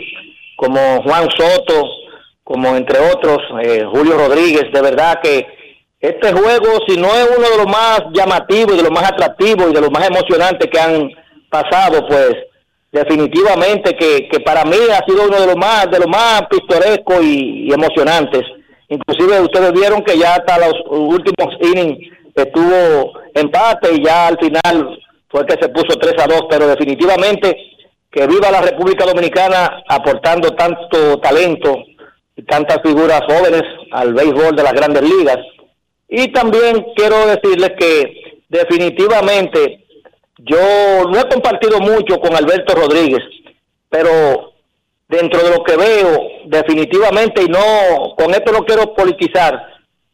como Juan Soto, como entre otros, eh, Julio Rodríguez, de verdad que este juego, si no es uno de los más llamativos de los más atractivos y de los más emocionantes que han pasado, pues definitivamente que, que para mí ha sido uno de los más de los más pintorescos y, y emocionantes. Inclusive ustedes vieron que ya hasta los últimos innings estuvo empate y ya al final fue que se puso 3 a 2, pero definitivamente que viva la República Dominicana aportando tanto talento y tantas figuras jóvenes al béisbol de las grandes ligas. Y también quiero decirles que definitivamente yo no he compartido mucho con Alberto Rodríguez, pero dentro de lo que veo, definitivamente, y no, con esto no quiero politizar,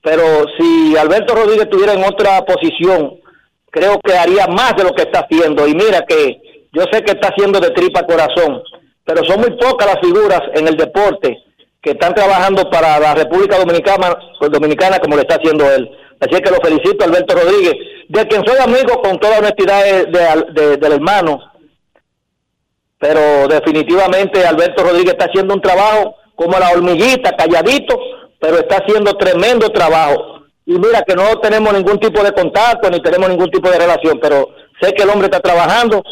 pero si Alberto Rodríguez estuviera en otra posición, creo que haría más de lo que está haciendo. Y mira que yo sé que está haciendo de tripa corazón, pero son muy pocas las figuras en el deporte que están trabajando para la República Dominicana, pues, Dominicana como lo está haciendo él. Así que lo felicito, Alberto Rodríguez, de quien soy amigo con toda honestidad de- de- de- del hermano, pero definitivamente Alberto Rodríguez está haciendo un trabajo como la hormiguita, calladito, pero está haciendo tremendo trabajo. Y mira que no tenemos ningún tipo de contacto ni tenemos ningún tipo de relación, pero sé que el hombre está trabajando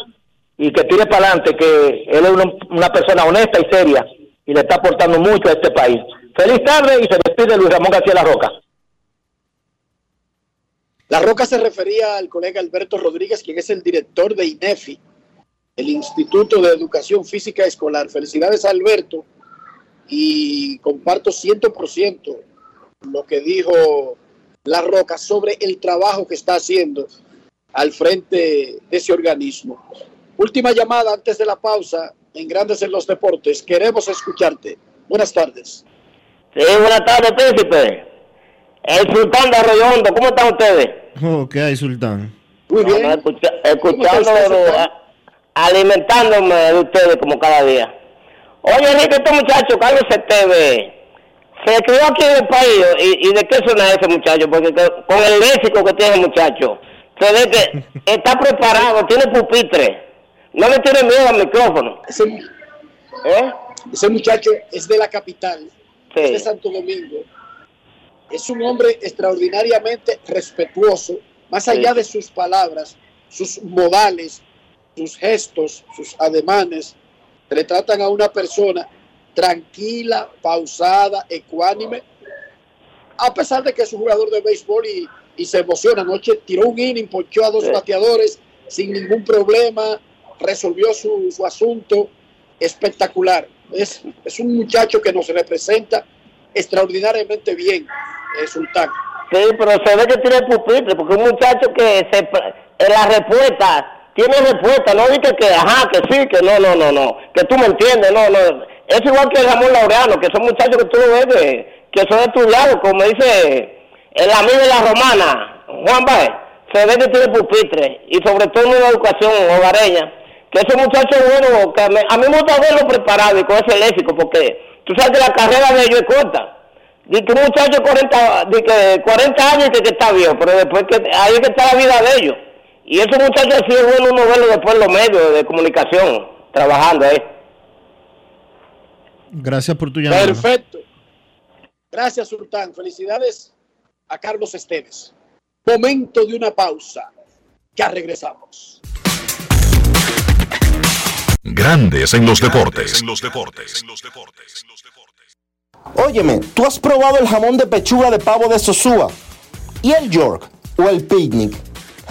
y que tire para adelante, que él es una, una persona honesta y seria y le está aportando mucho a este país. Feliz tarde y se despide Luis Ramón García La Roca. La Roca se refería al colega Alberto Rodríguez, quien es el director de INEFI, el Instituto de Educación Física Escolar. Felicidades a Alberto y comparto 100% lo que dijo La Roca sobre el trabajo que está haciendo al frente de ese organismo. Última llamada antes de la pausa en Grandes en los Deportes. Queremos escucharte. Buenas tardes. Sí, buenas tardes, príncipe. El sultán de Arroyo ¿cómo están ustedes? Oh, ¿Qué hay, Sultán? Muy bien. escuchándolo, a- alimentándome de ustedes como cada día. Oye, Enrique, este muchacho, Carlos Esteve, se crió aquí en el país. ¿Y, y de qué suena ese muchacho? Porque que- con el léxico que tiene el muchacho, se ve que [laughs] está preparado, tiene pupitre. No le tiene miedo al micrófono. Ese, ¿Eh? ese muchacho es de la capital, es de Santo Domingo. Es un hombre extraordinariamente respetuoso, más Sí. allá de sus palabras, sus modales, sus gestos, sus ademanes. Le tratan a una persona tranquila, pausada, ecuánime, a pesar de que es un jugador de béisbol y, y se emociona. Anoche tiró un inning, ponchó a dos Sí. bateadores sin ningún problema, resolvió su, su asunto espectacular. Es, es un muchacho que nos representa extraordinariamente bien, eh, Sultán. Sí, pero se ve que tiene pupitre, porque un muchacho que se, en la respuesta, tiene respuesta, no dice que ajá, que sí, que no, no, no, no, que tú me entiendes, no, no. Es igual que Ramón Laureano, que son muchachos que tú lo ves que, son estudiados, como dice el amigo de la romana, Juan Baez, se ve que tiene pupitre, y sobre todo en una educación hogareña, que ese muchacho es bueno, que me- a mí me gusta verlo preparado y con ese léxico, porque tú sabes que la carrera de ellos es corta. Dice un muchacho de 40, de que 40 años que, que está viejo, pero después que ahí es que está la vida de ellos. Y ese muchacho así es bueno uno verlo después los medios de comunicación, trabajando ahí. Gracias por tu llamada. Perfecto. Gracias, Sultán. Felicidades a Carlos Esteves. Momento de una pausa. Ya regresamos. Grandes en los deportes. Óyeme, ¿tú has probado el jamón de pechuga de pavo de Sosúa? ¿Y el York? ¿O el picnic?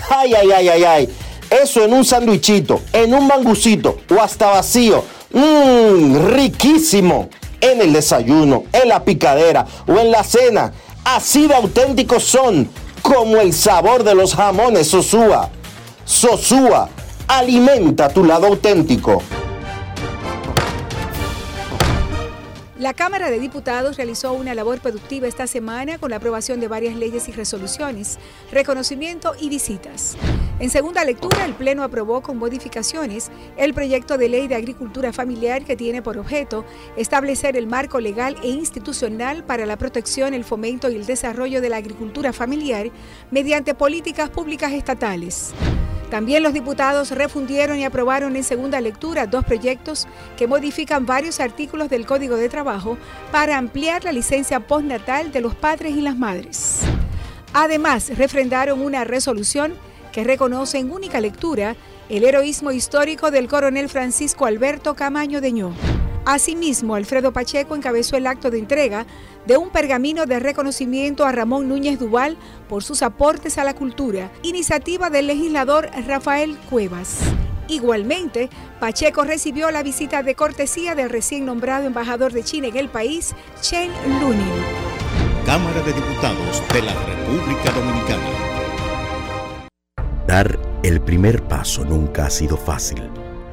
Ay, ay, ay, ay, ay. Eso en un sandwichito, en un mangucito o hasta vacío. Mmm, riquísimo. En el desayuno, en la picadera o en la cena. Así de auténticos son como el sabor de los jamones Sosúa. Sosúa, alimenta tu lado auténtico. La Cámara de Diputados realizó una labor productiva esta semana con la aprobación de varias leyes y resoluciones, reconocimiento y visitas. En segunda lectura, el Pleno aprobó con modificaciones el proyecto de ley de agricultura familiar que tiene por objeto establecer el marco legal e institucional para la protección, el fomento y el desarrollo de la agricultura familiar mediante políticas públicas estatales. También los diputados refundieron y aprobaron en segunda lectura dos proyectos que modifican varios artículos del Código de Trabajo para ampliar la licencia postnatal de los padres y las madres. Además, refrendaron una resolución que reconoce en única lectura el heroísmo histórico del coronel Francisco Alberto Camaño Deñó. Asimismo, Alfredo Pacheco encabezó el acto de entrega de un pergamino de reconocimiento a Ramón Núñez Duval por sus aportes a la cultura, iniciativa del legislador Rafael Cuevas. Igualmente, Pacheco recibió la visita de cortesía del recién nombrado embajador de China en el país, Chen Lunin. Cámara de Diputados de la República Dominicana. Dar el primer paso nunca ha sido fácil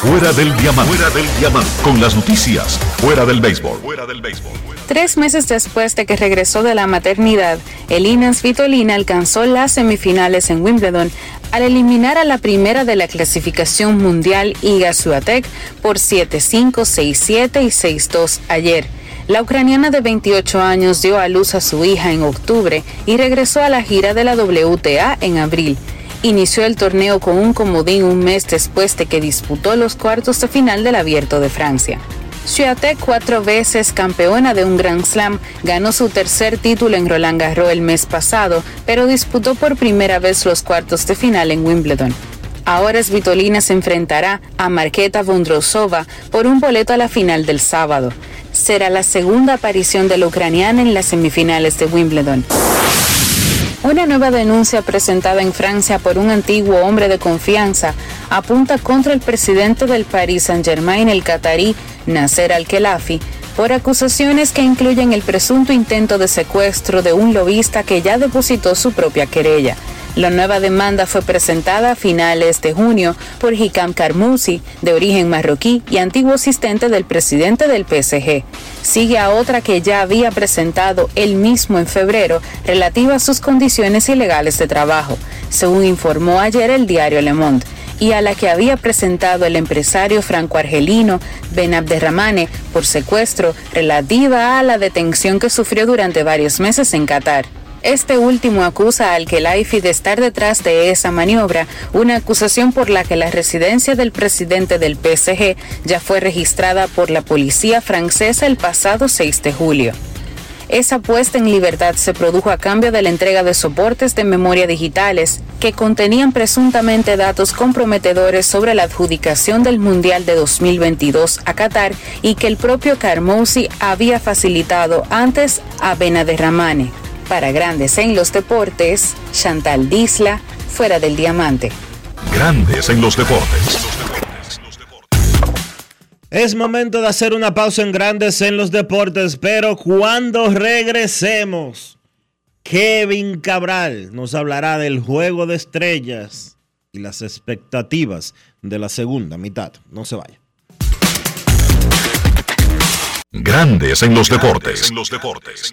Fuera del diamante. Fuera del diamante. Con las noticias. Fuera del béisbol. Fuera del béisbol. Tres meses después de que regresó de la maternidad, Elina Svitolina alcanzó las semifinales en Wimbledon al eliminar a la primera de la clasificación mundial Iga Swiatek por 7-5, 6-7 y 6-2 ayer. La ucraniana de 28 años dio a luz a su hija en octubre y regresó a la gira de la WTA en abril inició el torneo con un comodín un mes después de que disputó los cuartos de final del Abierto de Francia. Swiatek, cuatro veces campeona de un Grand Slam, ganó su tercer título en Roland Garros el mes pasado, pero disputó por primera vez los cuartos de final en Wimbledon. Ahora Svitolina se enfrentará a Marketa Vondrousova por un boleto a la final del sábado. Será la segunda aparición de la ucraniana en las semifinales de Wimbledon. Una nueva denuncia presentada en Francia por un antiguo hombre de confianza apunta contra el presidente del Paris Saint-Germain, el catarí Nasser Al-Khelafi, por acusaciones que incluyen el presunto intento de secuestro de un lobista que ya depositó su propia querella. La nueva demanda fue presentada a finales de junio por Hikam Karmousi, de origen marroquí y antiguo asistente del presidente del PSG. Sigue a otra que ya había presentado él mismo en febrero relativa a sus condiciones ilegales de trabajo, según informó ayer el diario Le Monde y a la que había presentado el empresario franco-argelino Ben Abderramane por secuestro relativa a la detención que sufrió durante varios meses en Qatar. Este último acusa al Kelaifi de estar detrás de esa maniobra, una acusación por la que la residencia del presidente del PSG ya fue registrada por la policía francesa el pasado 6 de julio. Esa puesta en libertad se produjo a cambio de la entrega de soportes de memoria digitales que contenían presuntamente datos comprometedores sobre la adjudicación del Mundial de 2022 a Qatar y que el propio Carmousi había facilitado antes a Benaderramane. Para Grandes en los Deportes, Chantal Disla, fuera del diamante. Grandes en los deportes. Es momento de hacer una pausa en Grandes en los Deportes, pero cuando regresemos, Kevin Cabral nos hablará del juego de estrellas y las expectativas de la segunda mitad. No se vaya. Grandes en los deportes. En los deportes.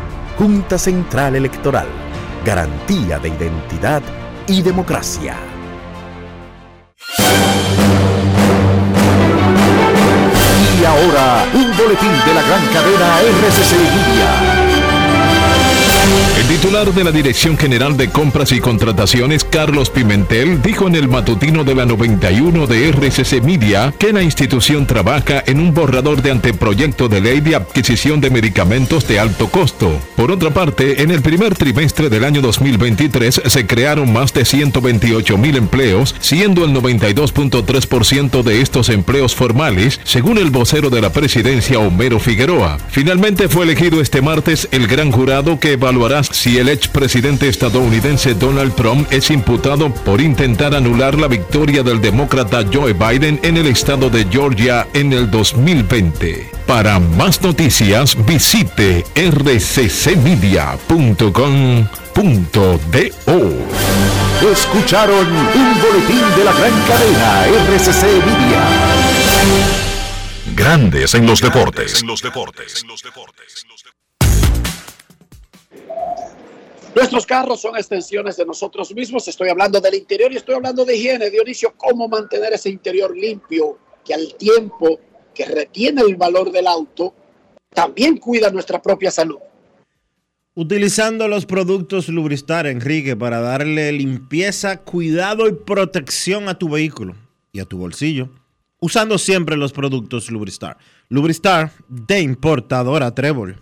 Junta Central Electoral. Garantía de identidad y democracia. Y ahora, un boletín de la gran cadena RCC Media. El titular de la Dirección General de Compras y Contrataciones, Carlos Pimentel, dijo en el matutino de la 91 de RCC Media que la institución trabaja en un borrador de anteproyecto de ley de adquisición de medicamentos de alto costo. Por otra parte, en el primer trimestre del año 2023 se crearon más de 128 mil empleos, siendo el 92.3% de estos empleos formales, según el vocero de la presidencia, Homero Figueroa. Finalmente fue elegido este martes el gran jurado que evaluará si el expresidente estadounidense Donald Trump es imputado por intentar anular la victoria del demócrata Joe Biden en el estado de Georgia en el 2020. Para más noticias visite rccmedia.com.do. Escucharon un boletín de la gran cadena RCC Media. Grandes en los deportes. Nuestros carros son extensiones de nosotros mismos. Estoy hablando del interior y estoy hablando de higiene. Dionisio, cómo mantener ese interior limpio que al tiempo que retiene el valor del auto, también cuida nuestra propia salud. Utilizando los productos Lubristar, Enrique, para darle limpieza, cuidado y protección a tu vehículo y a tu bolsillo. Usando siempre los productos Lubristar. Lubristar de importadora Trébol.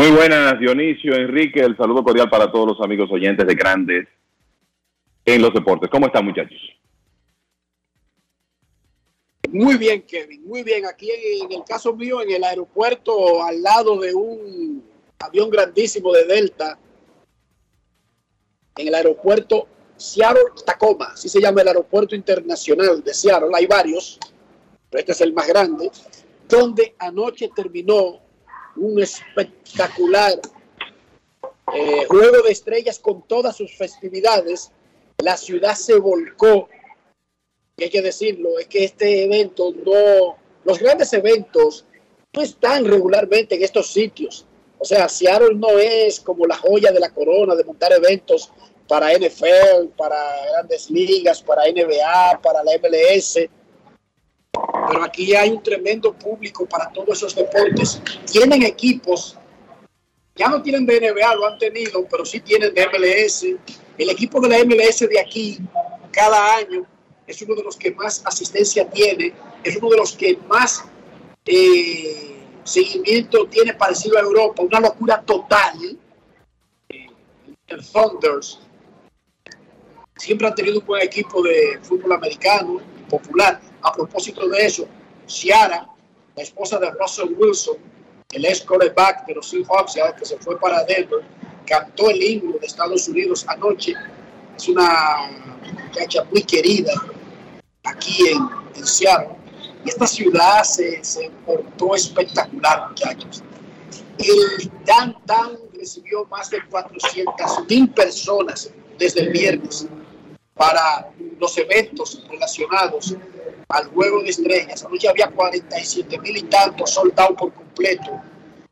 Muy buenas, Dionisio, Enrique, el saludo cordial para todos los amigos oyentes de Grandes en los Deportes. ¿Cómo están, muchachos? Muy bien, Kevin, muy bien. Aquí en el caso mío, en el aeropuerto, al lado de un avión grandísimo de Delta, en el aeropuerto Seattle Tacoma, así se llama el aeropuerto internacional de Seattle, hay varios, pero este es el más grande, donde anoche terminó un espectacular eh, juego de estrellas con todas sus festividades. La ciudad se volcó, hay que decirlo, es que este evento no, los grandes eventos no están regularmente en estos sitios. O sea, Seattle no es como la joya de la corona de montar eventos para NFL, para grandes ligas, para NBA, para la MLS pero aquí hay un tremendo público para todos esos deportes. Tienen equipos, ya no tienen de NBA, lo han tenido, pero sí tienen de MLS. El equipo de la MLS de aquí, cada año, es uno de los que más asistencia tiene, es uno de los que más eh, seguimiento tiene parecido a Europa, una locura total. el Thunders siempre han tenido un buen equipo de fútbol americano, popular a propósito de eso, Ciara, la esposa de Russell Wilson, el ex quarterback de los Seahawks, que se fue para Denver, cantó el himno de Estados Unidos anoche. Es una muchacha muy querida aquí en, en Seattle. Esta ciudad se, se portó espectacular, muchachos. El downtown recibió más de 400 mil personas desde el viernes para los eventos relacionados al juego de estrellas. Anoche había 47 mil y tantos soldados por completo.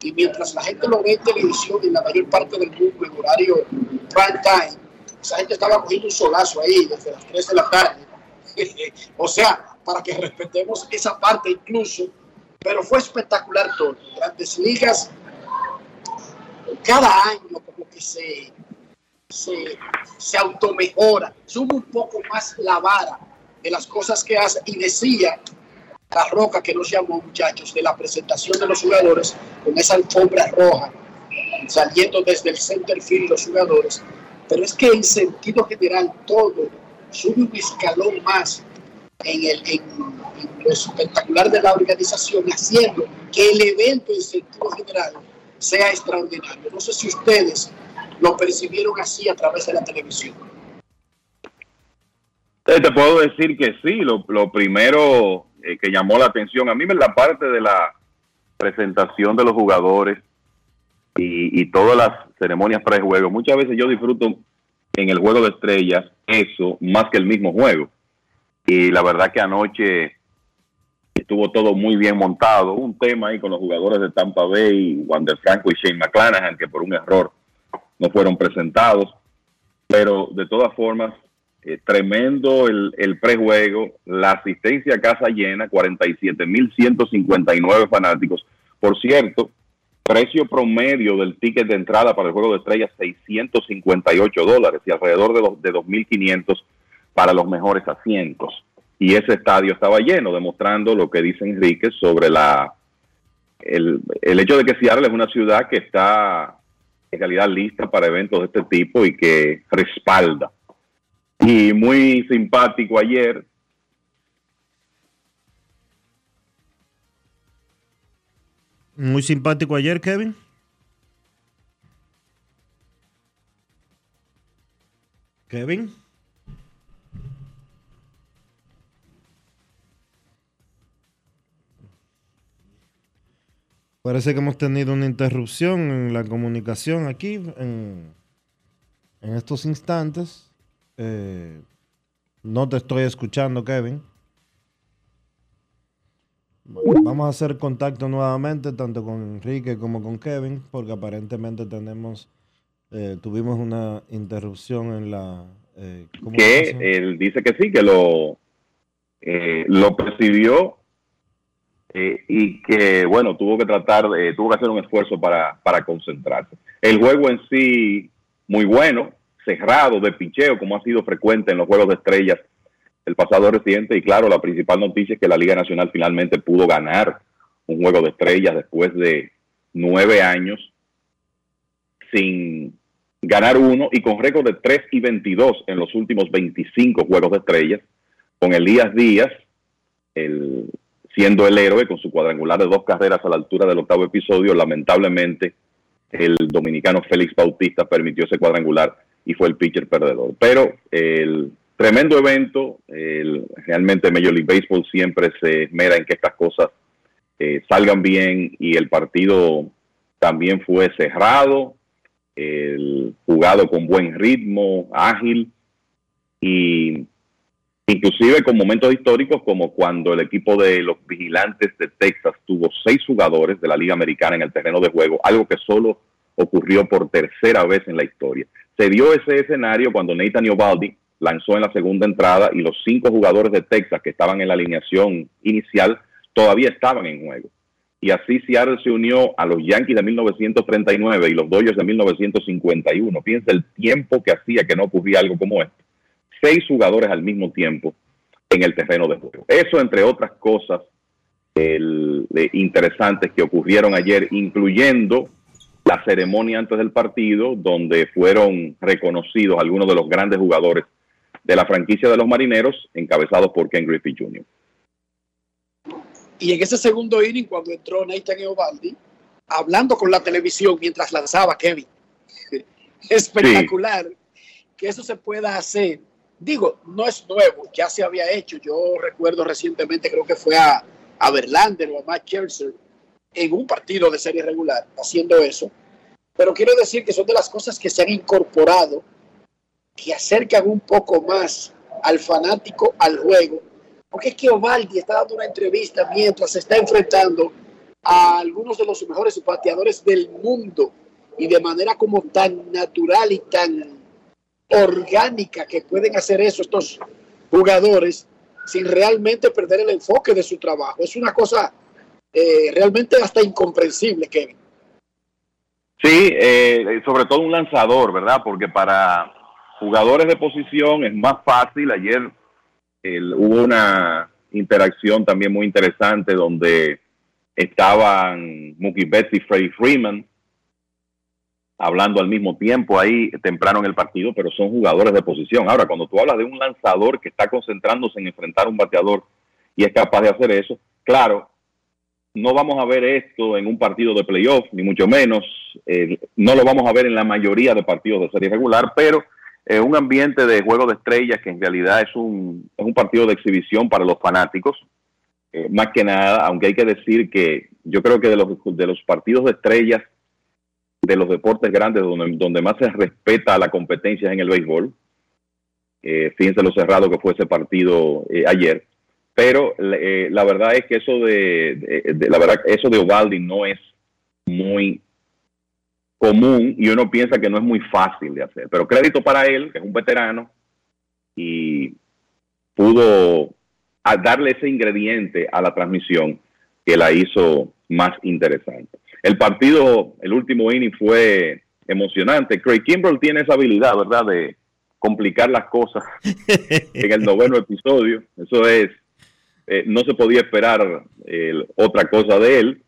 Y mientras la gente lo ve en televisión en la mayor parte del mundo en horario prime time, esa gente estaba cogiendo un solazo ahí desde las 3 de la tarde. [laughs] o sea, para que respetemos esa parte incluso, pero fue espectacular todo. Grandes ligas cada año como que se, se, se automejora, sube un poco más la vara de las cosas que hace y decía la roca que nos llamó muchachos de la presentación de los jugadores con esa alfombra roja saliendo desde el center field los jugadores. Pero es que en sentido general todo sube un escalón más en, el, en, en lo espectacular de la organización haciendo que el evento en sentido general sea extraordinario. No sé si ustedes lo percibieron así a través de la televisión Te puedo decir que sí, lo, lo primero eh, que llamó la atención, a mí me la parte de la presentación de los jugadores y, y todas las ceremonias pre-juego, muchas veces yo disfruto en el juego de estrellas eso más que el mismo juego. Y la verdad que anoche estuvo todo muy bien montado, un tema ahí con los jugadores de Tampa Bay, Wander Franco y Shane McClanahan, que por un error no fueron presentados, pero de todas formas eh, tremendo el, el prejuego, la asistencia a casa llena, 47.159 fanáticos. Por cierto, precio promedio del ticket de entrada para el juego de estrellas, 658 dólares y alrededor de, los, de 2.500 para los mejores asientos. Y ese estadio estaba lleno, demostrando lo que dice Enrique sobre la el, el hecho de que Seattle es una ciudad que está en realidad lista para eventos de este tipo y que respalda y muy simpático ayer. Muy simpático ayer, Kevin. Kevin. Parece que hemos tenido una interrupción en la comunicación aquí en, en estos instantes. Eh, no te estoy escuchando, Kevin. Bueno, vamos a hacer contacto nuevamente, tanto con Enrique como con Kevin, porque aparentemente tenemos, eh, tuvimos una interrupción en la... eh, que él dice que sí, que lo, eh, lo percibió eh, y que, bueno, tuvo que tratar, de- tuvo que hacer un esfuerzo para, para concentrarse. El juego en sí, muy bueno, cerrado, de picheo, como ha sido frecuente en los juegos de estrellas el pasado reciente. Y claro, la principal noticia es que la Liga Nacional finalmente pudo ganar un juego de estrellas después de nueve años sin ganar uno y con récord de 3 y 22 en los últimos 25 juegos de estrellas, con Elías Díaz el, siendo el héroe con su cuadrangular de dos carreras a la altura del octavo episodio. Lamentablemente, el dominicano Félix Bautista permitió ese cuadrangular y fue el pitcher perdedor. Pero el tremendo evento, el, realmente Major League Baseball siempre se esmera en que estas cosas eh, salgan bien y el partido también fue cerrado, el jugado con buen ritmo, ágil y inclusive con momentos históricos como cuando el equipo de los vigilantes de Texas tuvo seis jugadores de la Liga Americana en el terreno de juego, algo que solo ocurrió por tercera vez en la historia. Se dio ese escenario cuando Nathan Iovaldi lanzó en la segunda entrada y los cinco jugadores de Texas que estaban en la alineación inicial todavía estaban en juego. Y así Seattle se unió a los Yankees de 1939 y los Dodgers de 1951. Piensa el tiempo que hacía que no ocurría algo como esto. Seis jugadores al mismo tiempo en el terreno de juego. Eso, entre otras cosas el- de interesantes que ocurrieron ayer, incluyendo la ceremonia antes del partido, donde fueron reconocidos algunos de los grandes jugadores de la franquicia de los marineros, encabezados por Ken Griffey Jr. Y en ese segundo inning, cuando entró Nathan Eovaldi, hablando con la televisión mientras lanzaba Kevin. [laughs] Espectacular que eso se pueda hacer. Digo, no es nuevo, ya se había hecho. Yo recuerdo recientemente, creo que fue a, a Verlander o a Matt Scherzer en un partido de serie regular haciendo eso. Pero quiero decir que son de las cosas que se han incorporado, que acercan un poco más al fanático al juego. Porque es que Ovaldi está dando una entrevista mientras se está enfrentando a algunos de los mejores bateadores del mundo y de manera como tan natural y tan orgánica que pueden hacer eso estos jugadores sin realmente perder el enfoque de su trabajo. Es una cosa eh, realmente hasta incomprensible, Kevin. Sí, eh, sobre todo un lanzador, ¿verdad? Porque para jugadores de posición es más fácil. Ayer hubo una interacción también muy interesante donde estaban Mookie Betts y Freddie Freeman hablando al mismo tiempo ahí temprano en el partido, pero son jugadores de posición. Ahora, cuando tú hablas de un lanzador que está concentrándose en enfrentar un bateador y es capaz de hacer eso, claro, no vamos a ver esto en un partido de playoff, ni mucho menos. eh, no lo vamos a ver en la mayoría de partidos de serie regular, pero eh, un ambiente de juego de estrellas que en realidad es un, es un partido de exhibición para los fanáticos. Eh, más que nada, aunque hay que decir que yo creo que de los, de los partidos de estrellas, de los deportes grandes, donde, donde más se respeta la competencia es en el béisbol. Eh, fíjense lo cerrado que fue ese partido ayer pero eh, la verdad es que eso de, de- de- la verdad eso de Ovaldi no es muy común y uno piensa que no es muy fácil de hacer. Pero crédito para él que es un veterano y pudo darle ese ingrediente a la transmisión que la hizo más interesante. El partido el último inning fue emocionante. Craig Kimbrell tiene esa habilidad verdad de complicar las cosas [laughs] en el noveno episodio. Eso es eh, no se podía esperar eh, otra cosa de él.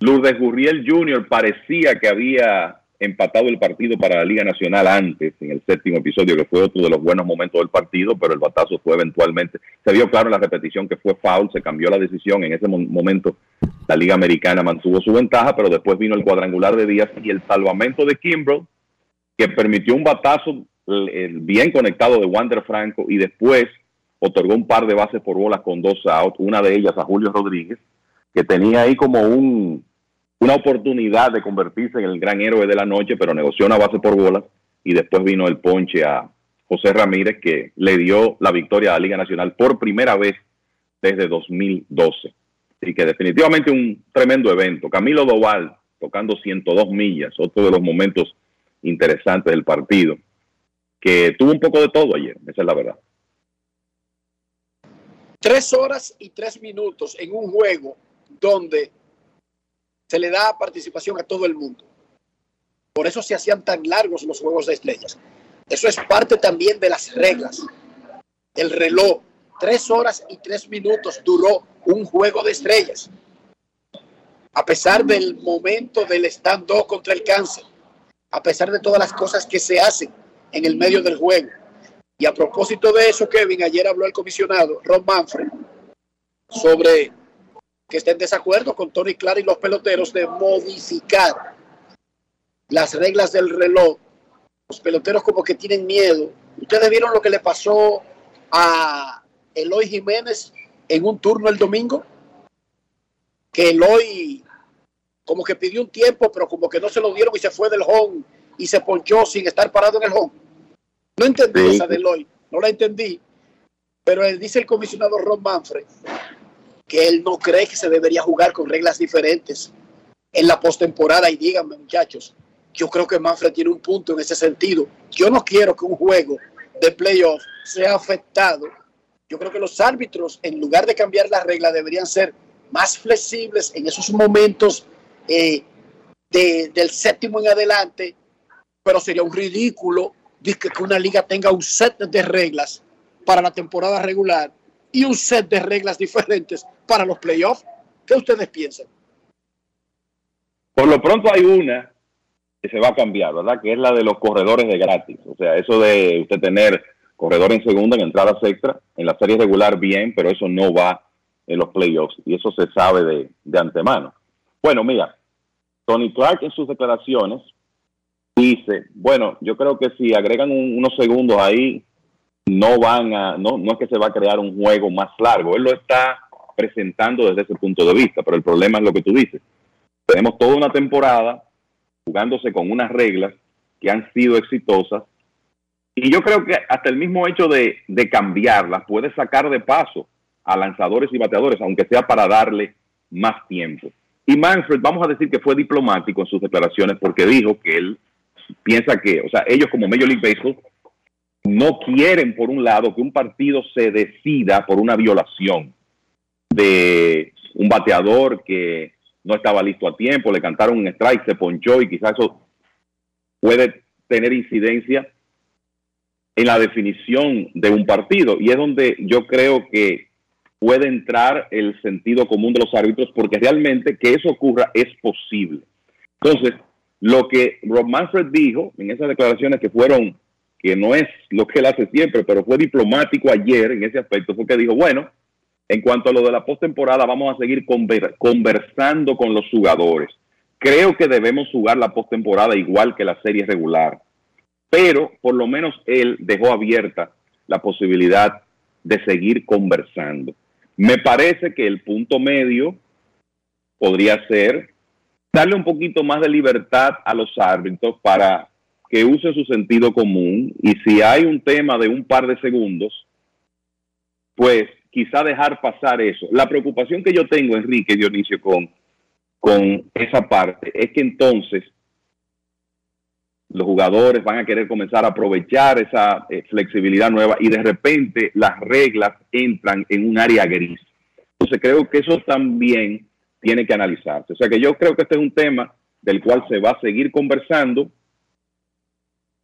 Lourdes Gurriel Jr. parecía que había empatado el partido para la Liga Nacional antes, en el séptimo episodio, que fue otro de los buenos momentos del partido, pero el batazo fue eventualmente, se vio claro en la repetición que fue foul, se cambió la decisión, en ese mo- momento la Liga Americana mantuvo su ventaja, pero después vino el cuadrangular de Díaz y el salvamento de Kimbrell, que permitió un batazo el bien conectado de Wander Franco y después otorgó un par de bases por bolas con dos outs, una de ellas a Julio Rodríguez, que tenía ahí como un, una oportunidad de convertirse en el gran héroe de la noche, pero negoció una base por bolas y después vino el ponche a José Ramírez, que le dio la victoria a la Liga Nacional por primera vez desde 2012. Así que definitivamente un tremendo evento. Camilo Doval tocando 102 millas, otro de los momentos interesantes del partido, que tuvo un poco de todo ayer, esa es la verdad. Tres horas y tres minutos en un juego donde se le da participación a todo el mundo. Por eso se hacían tan largos los juegos de estrellas. Eso es parte también de las reglas. El reloj, tres horas y tres minutos duró un juego de estrellas. A pesar del momento del stand-up contra el cáncer, a pesar de todas las cosas que se hacen en el medio del juego. Y a propósito de eso, Kevin, ayer habló el comisionado Ron Manfred sobre que está en desacuerdo con Tony Clara y los peloteros de modificar las reglas del reloj. Los peloteros como que tienen miedo. Ustedes vieron lo que le pasó a Eloy Jiménez en un turno el domingo, que Eloy como que pidió un tiempo, pero como que no se lo dieron y se fue del home y se ponchó sin estar parado en el home. No entendí Sí. esa de Eloy, no la entendí, pero él dice el comisionado Ron Manfred que él no cree que se debería jugar con reglas diferentes en la postemporada. Y díganme, muchachos, yo creo que Manfred tiene un punto en ese sentido. Yo no quiero que un juego de playoff sea afectado. Yo creo que los árbitros, en lugar de cambiar las reglas, deberían ser más flexibles en esos momentos eh, de- del séptimo en adelante. Pero sería un ridículo dizque, que una liga tenga un set de reglas para la temporada regular y un set de reglas diferentes para los playoffs. ¿Qué ustedes piensan? Por lo pronto hay una que se va a cambiar, ¿verdad? Que es la de los corredores de gratis. O sea, eso de usted tener corredor en segunda en entradas extra, en la serie regular bien, pero eso no va en los playoffs y eso se sabe de, de antemano. Bueno, mira, Tony Clark en sus declaraciones dice, bueno, yo creo que si agregan un- unos segundos ahí, no van a, no, no es que se va a crear un juego más largo. Él lo está presentando desde ese punto de vista, pero el problema es lo que tú dices. Tenemos toda una temporada jugándose con unas reglas que han sido exitosas y yo creo que hasta el mismo hecho de, de cambiarlas puede sacar de paso a lanzadores y bateadores, aunque sea para darle más tiempo. Y Manfred, vamos a decir que fue diplomático en sus declaraciones porque dijo que él piensa que, o sea, ellos como Major League Baseball no quieren, por un lado, que un partido se decida por una violación de un bateador que no estaba listo a tiempo, le cantaron un strike, se ponchó y quizás eso puede tener incidencia en la definición de un partido. Y es donde yo creo que puede entrar el sentido común de los árbitros, porque realmente que eso ocurra es posible. Entonces, lo que Rob Manfred dijo en esas declaraciones que fueron, que no es lo que él hace siempre, pero fue diplomático ayer en ese aspecto, fue que dijo, bueno, en cuanto a lo de la postemporada, vamos a seguir conversando con los jugadores. Creo que debemos jugar la postemporada igual que la serie regular, pero por lo menos él dejó abierta la posibilidad de seguir conversando. Me parece que el punto medio podría ser darle un poquito más de libertad a los árbitros para que usen su sentido común y si hay un tema de un par de segundos, pues quizá dejar pasar eso. La preocupación que yo tengo, Enrique Dionisio, con, con esa parte es que entonces los jugadores van a querer comenzar a aprovechar esa eh, flexibilidad nueva y de repente las reglas entran en un área gris. Entonces creo que eso también tiene que analizarse. O sea que yo creo que este es un tema del cual se va a seguir conversando.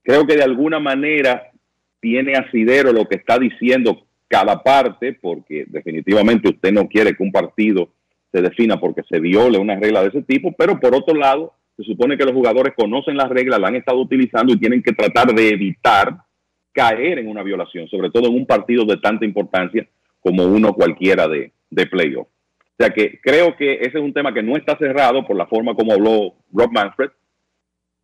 Creo que de alguna manera tiene asidero lo que está diciendo cada parte, porque definitivamente usted no quiere que un partido se defina porque se viole una regla de ese tipo, pero por otro lado, se supone que los jugadores conocen las reglas, la han estado utilizando y tienen que tratar de evitar caer en una violación, sobre todo en un partido de tanta importancia como uno cualquiera de, de playoff. O sea que creo que ese es un tema que no está cerrado por la forma como habló Rob Manfred.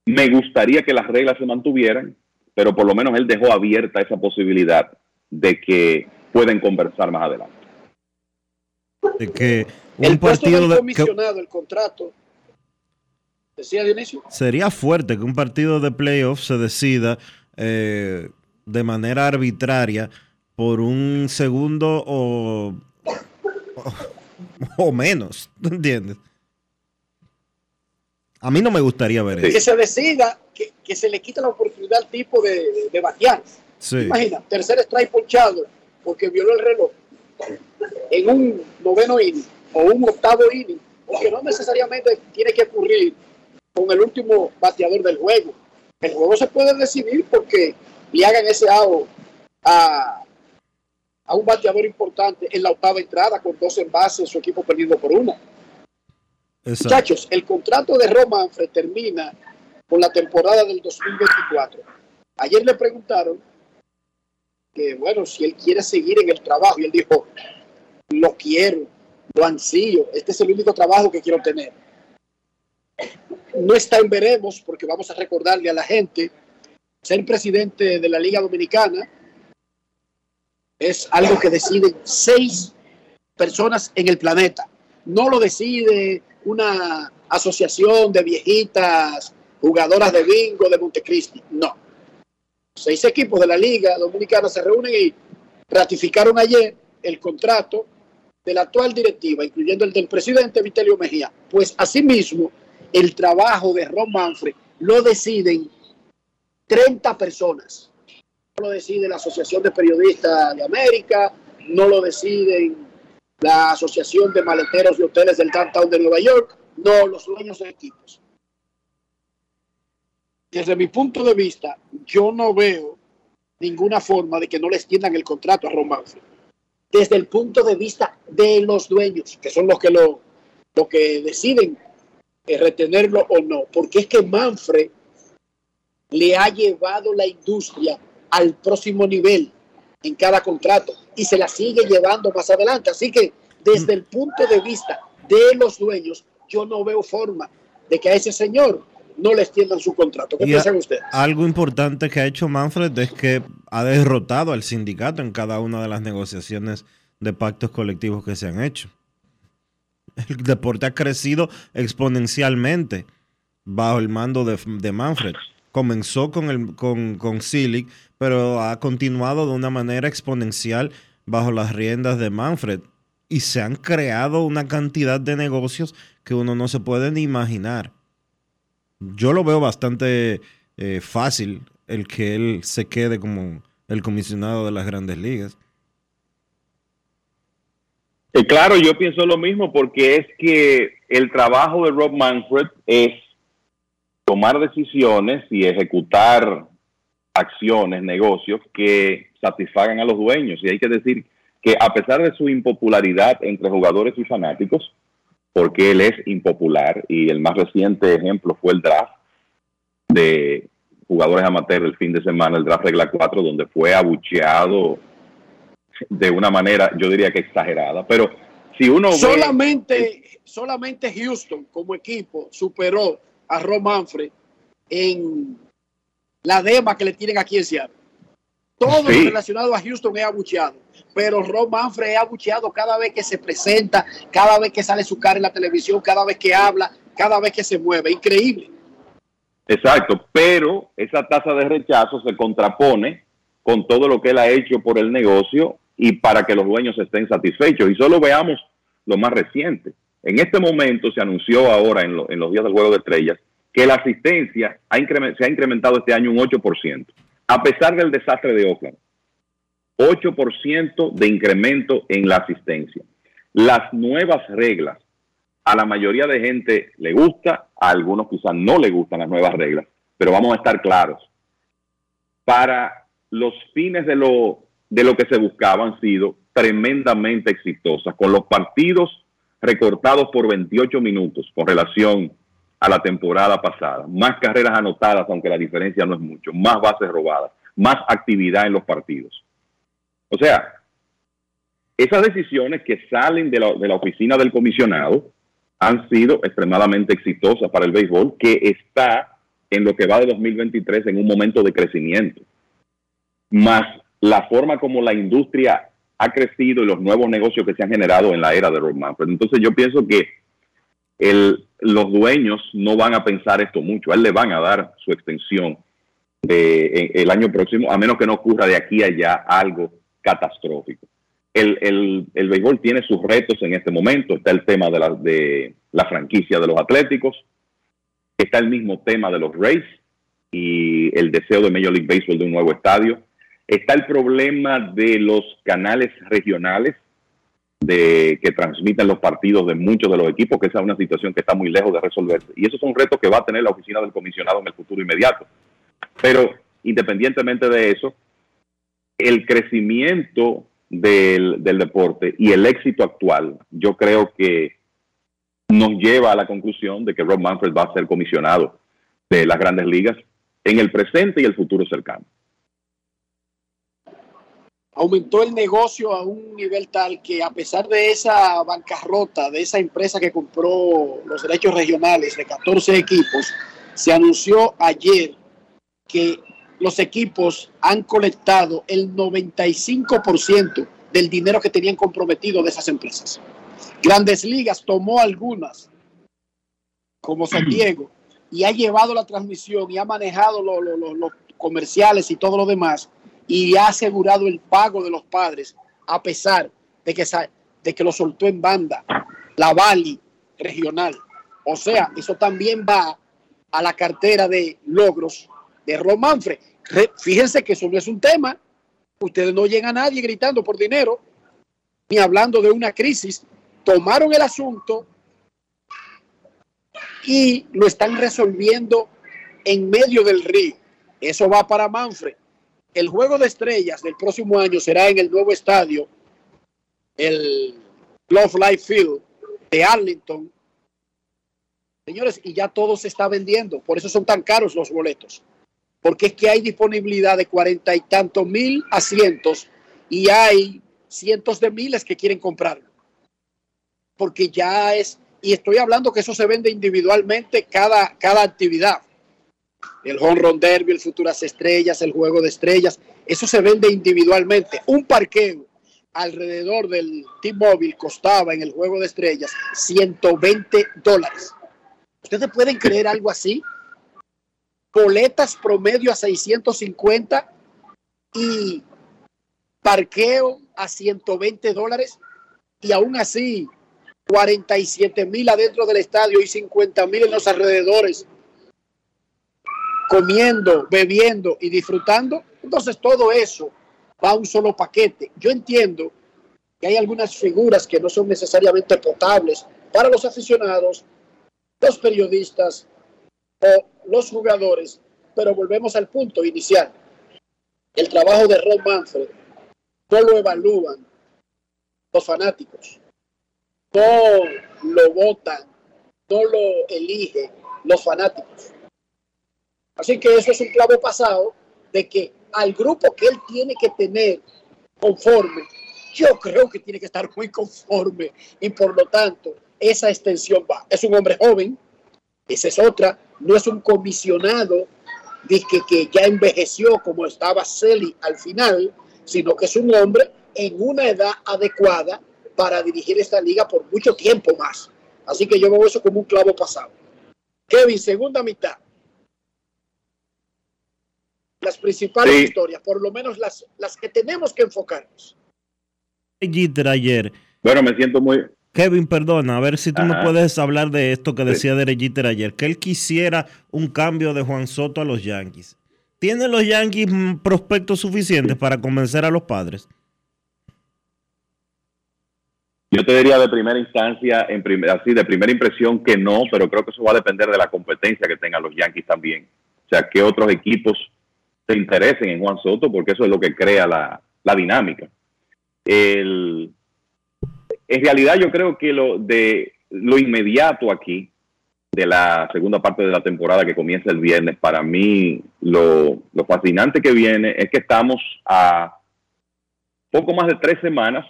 Me gustaría que las reglas se mantuvieran, pero por lo menos él dejó abierta esa posibilidad de que pueden conversar más adelante. De que un el partido del de- comisionado, el contrato, decía Dionisio. sería fuerte que un partido de playoff se decida eh, de manera arbitraria por un segundo o, [laughs] o, menos, ¿tú entiendes? A mí no me gustaría ver Que eso. se decida que, que se le quita la oportunidad al tipo de, de, de batear. Sí. Imagina, tercer strike ponchado porque violó el reloj en un noveno inning o un octavo inning, porque no necesariamente tiene que ocurrir con el último bateador del juego. El juego se puede decidir porque le hagan ese out a, a un bateador importante en la octava entrada con dos envases, su equipo perdiendo por una. Exacto. Muchachos, el contrato de Romanfred termina con la temporada del 2024. Ayer le preguntaron que, bueno, si él quiere seguir en el trabajo, y él dijo, lo quiero, lo ansío, este es el único trabajo que quiero tener. No está en veremos, porque vamos a recordarle a la gente, ser presidente de la Liga Dominicana es algo que deciden seis personas en el planeta. No lo decide una asociación de viejitas jugadoras de bingo de Montecristi. No. Seis equipos de la Liga Dominicana se reúnen y ratificaron ayer el contrato de la actual directiva, incluyendo el del presidente Vitelio Mejía. Pues asimismo, el trabajo de Ron Manfred lo deciden 30 personas. Lo decide la Asociación de Periodistas de América, no lo deciden la Asociación de Maleteros y Hoteles del Downtown de Nueva York, no los dueños de equipos. Desde mi punto de vista, yo no veo ninguna forma de que no le extiendan el contrato a Ron Manfred. Desde el punto de vista de los dueños, que son los que lo, lo que deciden eh, retenerlo o no, porque es que Manfred le ha llevado la industria al próximo nivel en cada contrato y se la sigue llevando más adelante. Así que desde el punto de vista de los dueños, yo no veo forma de que a ese señor no le extiendan su contrato. ¿Qué Y piensan ustedes? algo importante que ha hecho Manfred es que ha derrotado al sindicato en cada una de las negociaciones de pactos colectivos que se han hecho. El deporte ha crecido exponencialmente bajo el mando de, de Manfred. Comenzó con, el, con, con pero ha continuado de una manera exponencial bajo las riendas de Manfred. Y se han creado una cantidad de negocios que uno no se puede ni imaginar yo lo veo bastante eh, fácil el que él se quede como el comisionado de las grandes ligas. Eh, claro, yo pienso lo mismo porque es que el trabajo de Rob Manfred es tomar decisiones y ejecutar acciones, negocios que satisfagan a los dueños. Y hay que decir que a pesar de su impopularidad entre jugadores y fanáticos, porque él es impopular y el más reciente ejemplo fue el draft de jugadores amateurs el fin de semana, el draft regla 4, donde fue abucheado de una manera, yo diría que exagerada, pero si uno solamente, solamente Houston como equipo superó a Ron Manfred en la dema que le tienen aquí en Seattle. Todo lo relacionado a Houston es abucheado, pero Ron Manfred es abucheado cada vez que se presenta, cada vez que sale su cara en la televisión, cada vez que habla, cada vez que se mueve. Increíble. Exacto, pero esa tasa de rechazo se contrapone con todo lo que él ha hecho por el negocio y para que los dueños estén satisfechos. Y solo veamos lo más reciente. En este momento se anunció ahora en, los días del Juego de Estrellas que la asistencia se ha incrementado este año un 8%, a pesar del desastre de Oakland. 8% de incremento en la asistencia. Las nuevas reglas, a la mayoría de gente le gusta, a algunos quizás no le gustan las nuevas reglas, pero vamos a estar claros. Para los fines de lo, de lo que se buscaba han sido tremendamente exitosas, con los partidos recortados por 28 minutos con relación a la temporada pasada, más carreras anotadas, aunque la diferencia no es mucho, más bases robadas, más actividad en los partidos. O sea, esas decisiones que salen de la, de la oficina del comisionado han sido extremadamente exitosas para el béisbol, que está en lo que va de 2023 en un momento de crecimiento. Más la forma como la industria ha crecido y los nuevos negocios que se han generado en la era de Rob Manfred. Entonces yo pienso que el, los dueños no van a pensar esto mucho. A él le van a dar su extensión el año próximo, a menos que no ocurra de aquí a allá algo catastrófico. El, béisbol tiene sus retos en este momento. Está el tema de la, de la franquicia de los Atléticos. Está el mismo tema de los Rays y el deseo de Major League Baseball de un nuevo estadio. Está el problema de los canales regionales de que transmiten los partidos de muchos de los equipos, que esa es una situación que está muy lejos de resolverse. Y esos son retos que va a tener la oficina del comisionado en el futuro inmediato. Pero independientemente de eso, el crecimiento del, del deporte y el éxito actual, yo creo que nos lleva a la conclusión de que Rob Manfred va a ser comisionado de las grandes ligas en el presente y el futuro cercano aumentó el negocio a un nivel tal que a pesar de esa bancarrota de esa empresa que compró los derechos regionales de 14 equipos, se anunció ayer que los equipos han colectado el 95% del dinero que tenían comprometido de esas empresas. Grandes Ligas tomó algunas, como San Diego, y ha llevado la transmisión y ha manejado los comerciales y todo lo demás y ha asegurado el pago de los padres a pesar de que, de que lo soltó en banda la Bali regional. O sea, eso también va a la cartera de logros de Romanfre. Fíjense que eso no es un tema. Ustedes no llegan a nadie gritando por dinero, ni hablando de una crisis. Tomaron el asunto y lo están resolviendo en medio del río. Eso va para Manfred el juego de estrellas del próximo año será en el nuevo estadio, el Love Life Field de Arlington. Señores, y ya todo se está vendiendo, por eso son tan caros los boletos, porque es que hay disponibilidad de cuarenta y tantos mil asientos y hay cientos de miles que quieren comprarlo, porque ya es, y estoy hablando que eso se vende individualmente cada, cada actividad el home run derby, el futuras estrellas, el juego de estrellas, eso se vende individualmente. Un parqueo alrededor del T-Mobile costaba en el juego de estrellas 120 dólares. ¿Ustedes pueden creer algo así? Boletas promedio a 650 y parqueo a 120 dólares y aún así 47 mil adentro del estadio y 50 mil en los alrededores comiendo, bebiendo y disfrutando, entonces todo eso va a un solo paquete. Yo entiendo que hay algunas figuras que no son necesariamente potables para los aficionados, los periodistas o los jugadores, pero volvemos al punto inicial. El trabajo de Ron Manfred no lo evalúan los fanáticos, no lo votan, no lo eligen los fanáticos. Así que eso es un clavo pasado de que al grupo que él tiene que tener conforme, yo creo que tiene que estar muy conforme y por lo tanto esa extensión va. Es un hombre joven, esa es otra, no es un comisionado de que, que ya envejeció como estaba Celi al final, sino que es un hombre en una edad adecuada para dirigir esta liga por mucho tiempo más. Así que yo veo eso como un clavo pasado. Kevin, segunda mitad. Las principales Sí. historias, por lo menos las, las que tenemos que enfocarnos. Jeter ayer. Bueno, me siento muy. Kevin, perdona, a ver si tú me Ajá. puedes hablar de esto que decía Derek Jeter ayer, que él quisiera un cambio de Juan Soto a los Yankees. ¿Tienen los Yankees mm, prospectos suficientes para convencer a los padres? Yo te diría de primera instancia, en prim- así de primera impresión que no, pero creo que eso va a depender de la competencia que tengan los Yankees también. O sea, que otros equipos se interesen en Juan Soto, porque eso es lo que crea la, la dinámica. El- en realidad yo creo que lo de lo inmediato aquí, de la segunda parte de la temporada que comienza el viernes, para mí lo, lo fascinante que viene es que estamos a poco más de tres semanas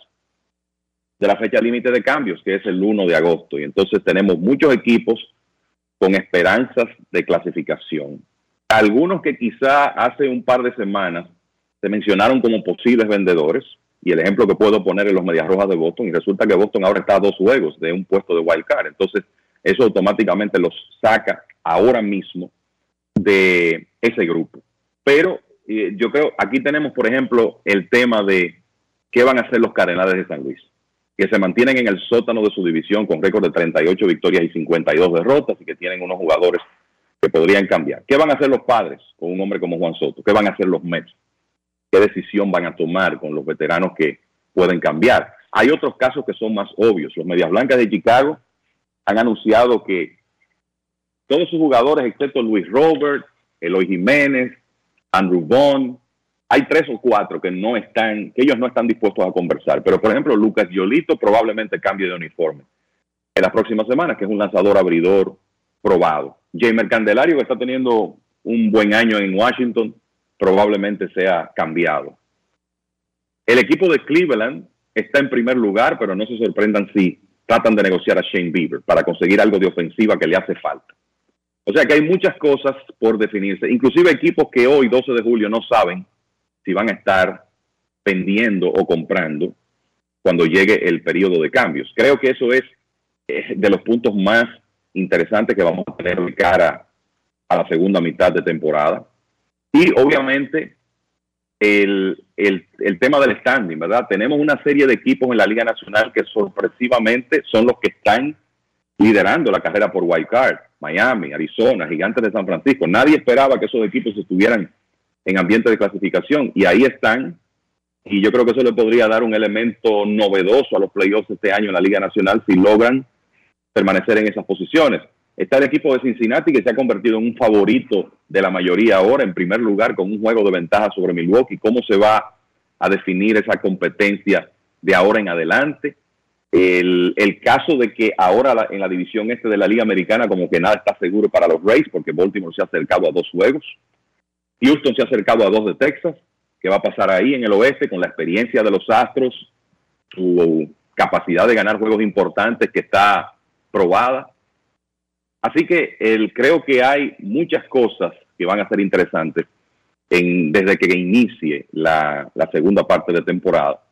de la fecha límite de cambios, que es el 1 de agosto. Y entonces tenemos muchos equipos con esperanzas de clasificación. Algunos que quizá hace un par de semanas se mencionaron como posibles vendedores, y el ejemplo que puedo poner es los Medias Rojas de Boston, y resulta que Boston ahora está a dos juegos de un puesto de wild card. Entonces, eso automáticamente los saca ahora mismo de ese grupo. Pero eh, yo creo, aquí tenemos, por ejemplo, el tema de qué van a hacer los Cardenales de San Luis que se mantienen en el sótano de su división con récord de 38 victorias y 52 derrotas y que tienen unos jugadores que podrían cambiar. ¿Qué van a hacer los padres con un hombre como Juan Soto? ¿Qué van a hacer los Mets? ¿Qué decisión van a tomar con los veteranos que pueden cambiar? Hay otros casos que son más obvios. Los Medias Blancas de Chicago han anunciado que todos sus jugadores, excepto Luis Robert, Eloy Jiménez, Andrew Bond, hay tres o cuatro que no están, que ellos no están dispuestos a conversar. Pero, por ejemplo, Lucas Yolito probablemente cambie de uniforme en las próximas semanas, que es un lanzador abridor probado. Jamer Candelario, que está teniendo un buen año en Washington, probablemente sea cambiado. El equipo de Cleveland está en primer lugar, pero no se sorprendan si tratan de negociar a Shane Bieber para conseguir algo de ofensiva que le hace falta. O sea que hay muchas cosas por definirse, inclusive equipos que hoy, 12 de julio, no saben si van a estar vendiendo o comprando cuando llegue el periodo de cambios. Creo que eso es eh, de los puntos más interesantes que vamos a tener de cara a la segunda mitad de temporada. Y obviamente el, el, el tema del standing, ¿verdad? Tenemos una serie de equipos en la Liga Nacional que sorpresivamente son los que están liderando la carrera por wild card. Miami, Arizona, Gigantes de San Francisco. Nadie esperaba que esos equipos estuvieran en ambiente de clasificación y ahí están. Y yo creo que eso le podría dar un elemento novedoso a los playoffs este año en la Liga Nacional si logran permanecer en esas posiciones. Está el equipo de Cincinnati que se ha convertido en un favorito de la mayoría ahora, en primer lugar, con un juego de ventaja sobre Milwaukee. ¿Cómo se va a definir esa competencia de ahora en adelante? El, caso de que ahora en la división este de la Liga Americana como que nada está seguro para los Rays porque Baltimore se ha acercado a dos juegos. Houston se ha acercado a dos de Texas. ¿Qué va a pasar ahí en el oeste con la experiencia de los Astros? Su capacidad de ganar juegos importantes que está probada. Así que el, creo que hay muchas cosas que van a ser interesantes en, desde que inicie la, la segunda parte de temporada.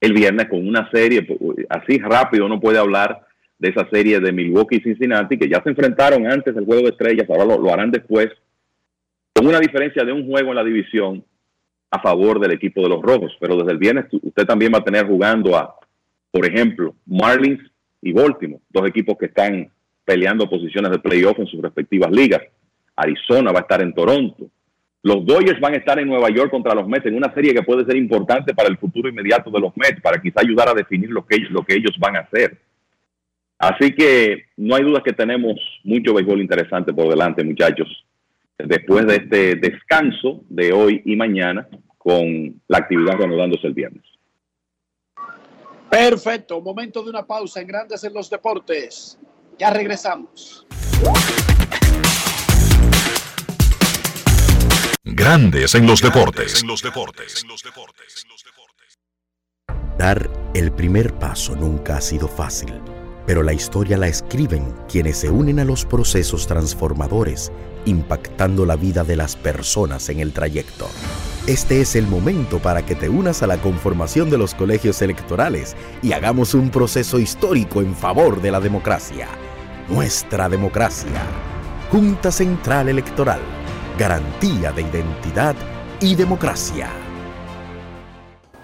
El viernes con una serie, pues, así rápido no puede hablar de esa serie de Milwaukee y Cincinnati, que ya se enfrentaron antes del juego de estrellas, ahora lo, lo harán después, con una diferencia de un juego en la división a favor del equipo de los rojos. Pero desde el viernes usted también va a tener jugando a, por ejemplo, Marlins y Baltimore, dos equipos que están peleando posiciones de playoff en sus respectivas ligas. Arizona va a estar en Toronto. Los Dodgers van a estar en Nueva York contra los Mets en una serie que puede ser importante para el futuro inmediato de los Mets, para quizá ayudar a definir lo que ellos, lo que ellos van a hacer. Así que no hay duda que tenemos mucho béisbol interesante por delante, muchachos. Después de este descanso de hoy y mañana, con la actividad reanudándose el viernes. Perfecto, momento de una pausa en Grandes en los Deportes. Ya regresamos. Grandes en los deportes. Dar el primer paso nunca ha sido fácil, pero la historia la escriben quienes se unen a los procesos transformadores, impactando la vida de las personas en el trayecto. Este es el momento para que te unas a la conformación de los colegios electorales y hagamos un proceso histórico en favor de la democracia. Nuestra democracia. Junta Central Electoral. Garantía de identidad y democracia.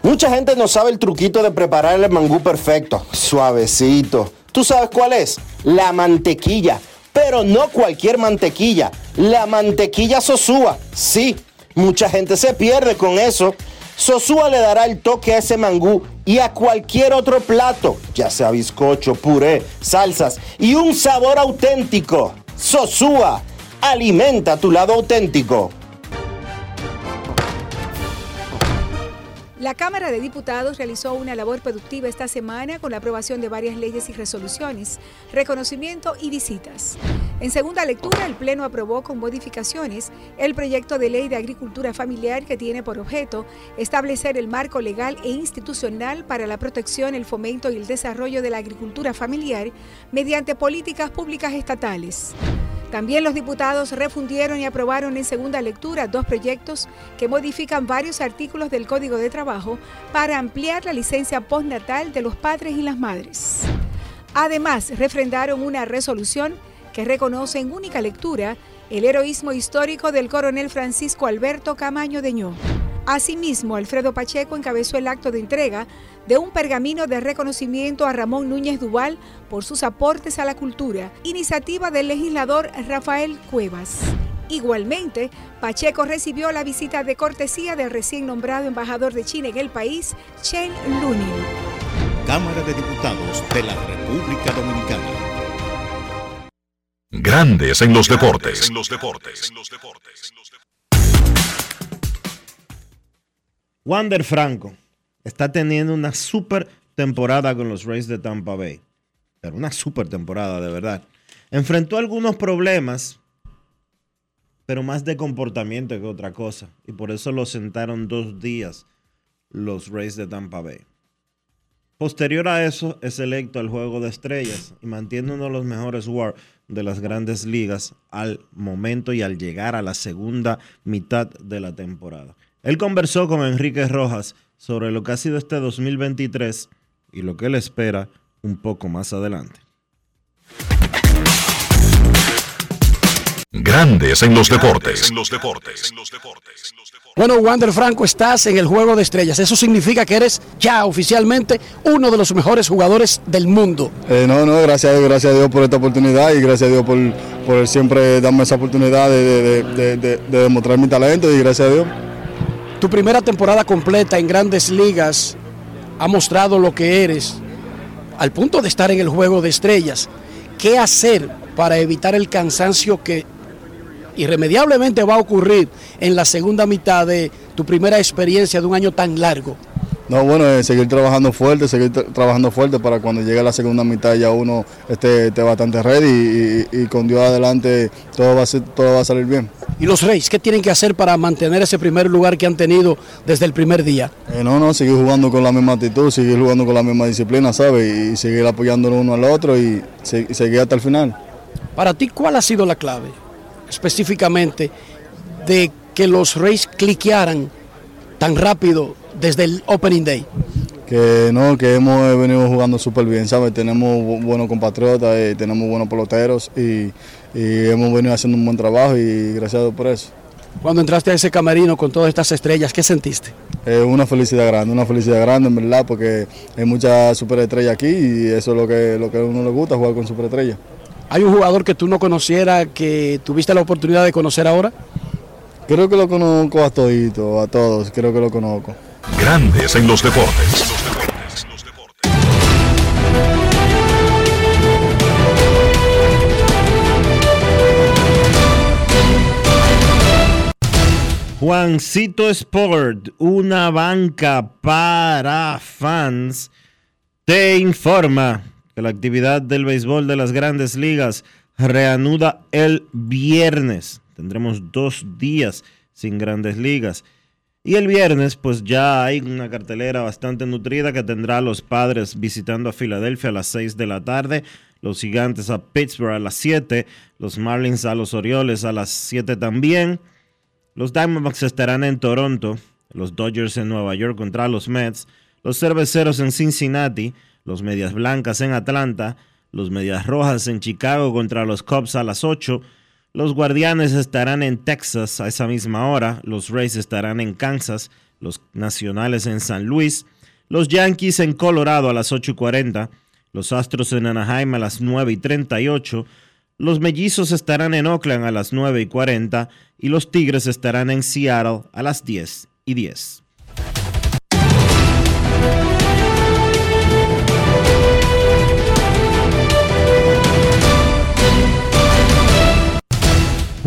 Mucha gente no sabe el truquito de preparar el mangú perfecto, suavecito. ¿Tú sabes cuál es? La mantequilla. Pero no cualquier mantequilla. La mantequilla Sosúa. Sí Mucha gente se pierde con eso. Sosúa le dará el toque a ese mangú y a cualquier otro plato, ya sea bizcocho, puré, salsas y un sabor auténtico. Sosúa, alimenta tu lado auténtico. La Cámara de Diputados realizó una labor productiva esta semana con la aprobación de varias leyes y resoluciones, reconocimiento y visitas. En segunda lectura, el Pleno aprobó con modificaciones el proyecto de ley de agricultura familiar que tiene por objeto establecer el marco legal e institucional para la protección, el fomento y el desarrollo de la agricultura familiar mediante políticas públicas estatales. También los diputados refundieron y aprobaron en segunda lectura dos proyectos que modifican varios artículos del Código de Trabajo para ampliar la licencia postnatal de los padres y las madres. Además, refrendaron una resolución que reconoce en única lectura el heroísmo histórico del coronel Francisco Alberto Camaño Deñó. Asimismo, Alfredo Pacheco encabezó el acto de entrega de un pergamino de reconocimiento a Ramón Núñez Duval por sus aportes a la cultura, iniciativa del legislador Rafael Cuevas. Igualmente, Pacheco recibió la visita de cortesía del recién nombrado embajador de China en el país, Chen Lunin. Cámara de Diputados de la República Dominicana. Grandes en los deportes. Wander Franco está teniendo una super temporada con los Rays de Tampa Bay. Pero una super temporada, de verdad. Enfrentó algunos problemas, pero más de comportamiento que otra cosa. Y por eso lo sentaron dos días los Rays de Tampa Bay. Posterior a eso, es electo al Juego de Estrellas y mantiene uno de los mejores WAR de las grandes ligas al momento y al llegar a la segunda mitad de la temporada. Él conversó con Enrique Rojas sobre lo que ha sido este 2023 y lo que le espera un poco más adelante. Grandes en los deportes. Bueno, Wander Franco, estás en el juego de estrellas. Eso significa que eres ya oficialmente uno de los mejores jugadores del mundo. Eh, no, no, gracias a Dios, gracias a Dios por esta oportunidad y gracias a Dios por, por siempre darme esa oportunidad de, de, de, de demostrar mi talento y gracias a Dios. Tu primera temporada completa en grandes ligas ha mostrado lo que eres al punto de estar en el juego de estrellas. ¿Qué hacer para evitar el cansancio que irremediablemente va a ocurrir en la segunda mitad de tu primera experiencia de un año tan largo? No, bueno, eh, seguir trabajando fuerte, seguir tra trabajando fuerte para cuando llegue la segunda mitad ya uno esté, esté bastante ready y, y, y, con Dios adelante todo va, a ser, todo va a salir bien. ¿Y los Reyes qué tienen que hacer para mantener ese primer lugar que han tenido desde el primer día? Eh, no, no, seguir jugando con la misma actitud, seguir jugando con la misma disciplina, ¿sabes? Y, seguir apoyándonos uno al otro y, se, y seguir hasta el final. Para ti, ¿cuál ha sido la clave específicamente de que los Reyes cliquearan tan rápido desde el Opening Day? Que no, que hemos venido jugando súper bien, ¿sabes? Tenemos buenos compatriotas, y tenemos buenos peloteros y, y, hemos venido haciendo un buen trabajo y gracias a Dios por eso. Cuando entraste a ese camerino con todas estas estrellas, ¿qué sentiste? Eh, una felicidad grande, una felicidad grande en verdad, porque hay muchas superestrellas aquí y eso es lo que, lo que a uno le gusta, jugar con superestrellas. ¿Hay un jugador que tú no conocieras, que tuviste la oportunidad de conocer ahora? Creo que lo conozco a todito, a todos, creo que lo conozco. Grandes en los deportes. Juancito Sport, una banca para fans, te informa que la actividad del béisbol de las grandes ligas reanuda el viernes. Tendremos dos días sin grandes ligas. Y el viernes, pues ya hay una cartelera bastante nutrida que tendrá a los padres visitando a Filadelfia a las 6 de la tarde, los gigantes a Pittsburgh a las 7, los Marlins a los Orioles a las 7 también. Los Diamondbacks estarán en Toronto, los Dodgers en Nueva York contra los Mets, los Cerveceros en Cincinnati, los Medias Blancas en Atlanta, los Medias Rojas en Chicago contra los Cubs a las 8, los Guardianes estarán en Texas a esa misma hora, los Rays estarán en Kansas, los Nacionales en San Luis, los Yankees en Colorado a las 8 y 40, los Astros en Anaheim a las 9 y 38, los Mellizos estarán en Oakland a las 9 y 40 y los Tigres estarán en Seattle a las 10 y 10.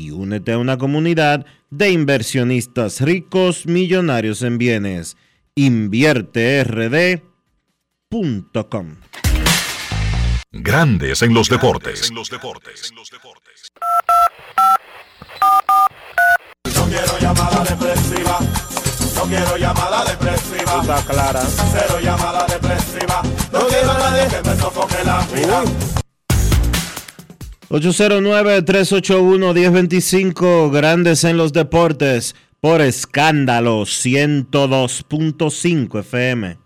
y únete a una comunidad de inversionistas ricos millonarios en bienes. InvierteRD.com Grandes en los deportes. No quiero llamada depresiva. No quiero llamada depresiva. Está clara. Cero llamada depresiva. No quiero a nadie que me sofoque la vida. 809-381-1025, Grandes en los Deportes, por escándalo 102.5 FM.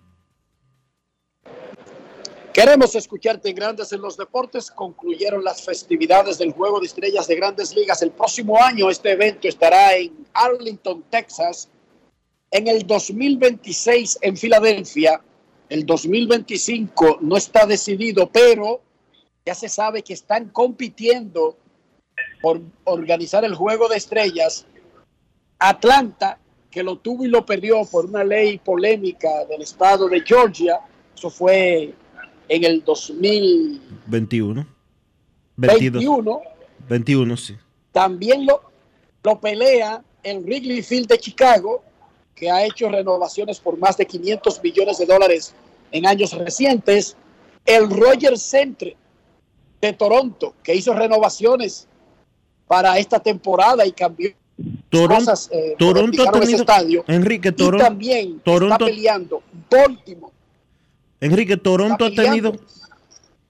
Queremos escucharte en Grandes en los Deportes. Concluyeron las festividades del Juego de Estrellas de Grandes Ligas. El próximo año este evento estará en Arlington, Texas. En el 2026 en Filadelfia. El 2025 no está decidido, pero ya se sabe que están compitiendo por organizar el Juego de Estrellas. Atlanta, que lo tuvo y lo perdió por una ley polémica del estado de Georgia. Eso fue en el 2021. 21. 21, sí. También lo, lo pelea el Wrigley Field de Chicago, que ha hecho renovaciones por más de 500 millones de dólares en años recientes. El Rogers Center de Toronto, que hizo renovaciones para esta temporada y cambió Toronto, cosas, eh, Toronto ha modificaron ese tenido, estadio. Enrique, y Toronto, también Toronto, está peleando Baltimore. Enrique, Toronto ha tenido,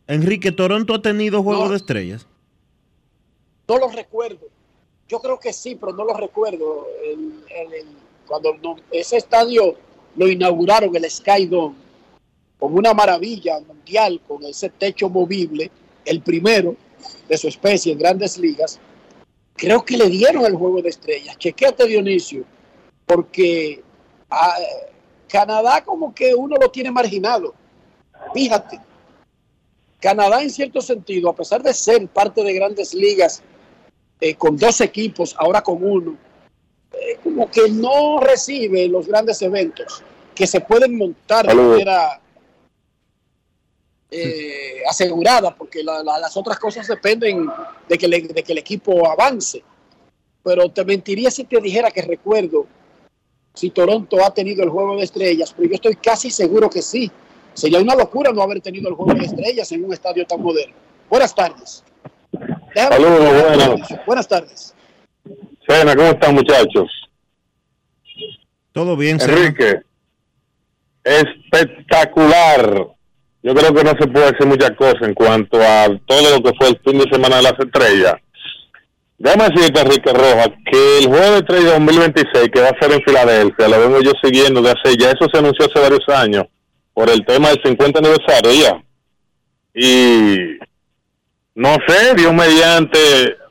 Enrique, Toronto ha tenido Juego No. de Estrellas. No lo recuerdo. Yo creo que sí, pero no lo recuerdo. El- el- el- cuando no- ese estadio lo inauguraron, el Sky Dome, como una maravilla mundial, con ese techo movible, el primero de su especie en grandes ligas, creo que le dieron el juego de estrellas. Chequéate, Dionisio, porque ah, Canadá como que uno lo tiene marginado. Fíjate, Canadá en cierto sentido, a pesar de ser parte de grandes ligas, eh, con dos equipos, ahora con uno, eh, como que no recibe los grandes eventos que se pueden montar de manera eh, asegurada, porque la- la- las otras cosas dependen de que, le- de que el equipo avance. Pero te mentiría si te dijera que recuerdo si Toronto ha tenido el juego de estrellas, pero yo estoy casi seguro que sí. Sería una locura no haber tenido el juego de estrellas en un estadio tan moderno. Buenas tardes. Saludos, buenas. Buenas tardes. Sí, Buenas, ¿cómo están muchachos? Todo bien, Enrique. Espectacular. Yo creo que no se puede decir muchas cosas en cuanto a todo lo que fue el fin de semana de las estrellas. Déjame decirte, Enrique Rojas, que el juego de estrellas 2026 que va a ser en Filadelfia, lo vengo yo siguiendo de hace, ya eso se anunció hace varios años, por el tema del 50 aniversario ya. Y no sé, Dios mediante,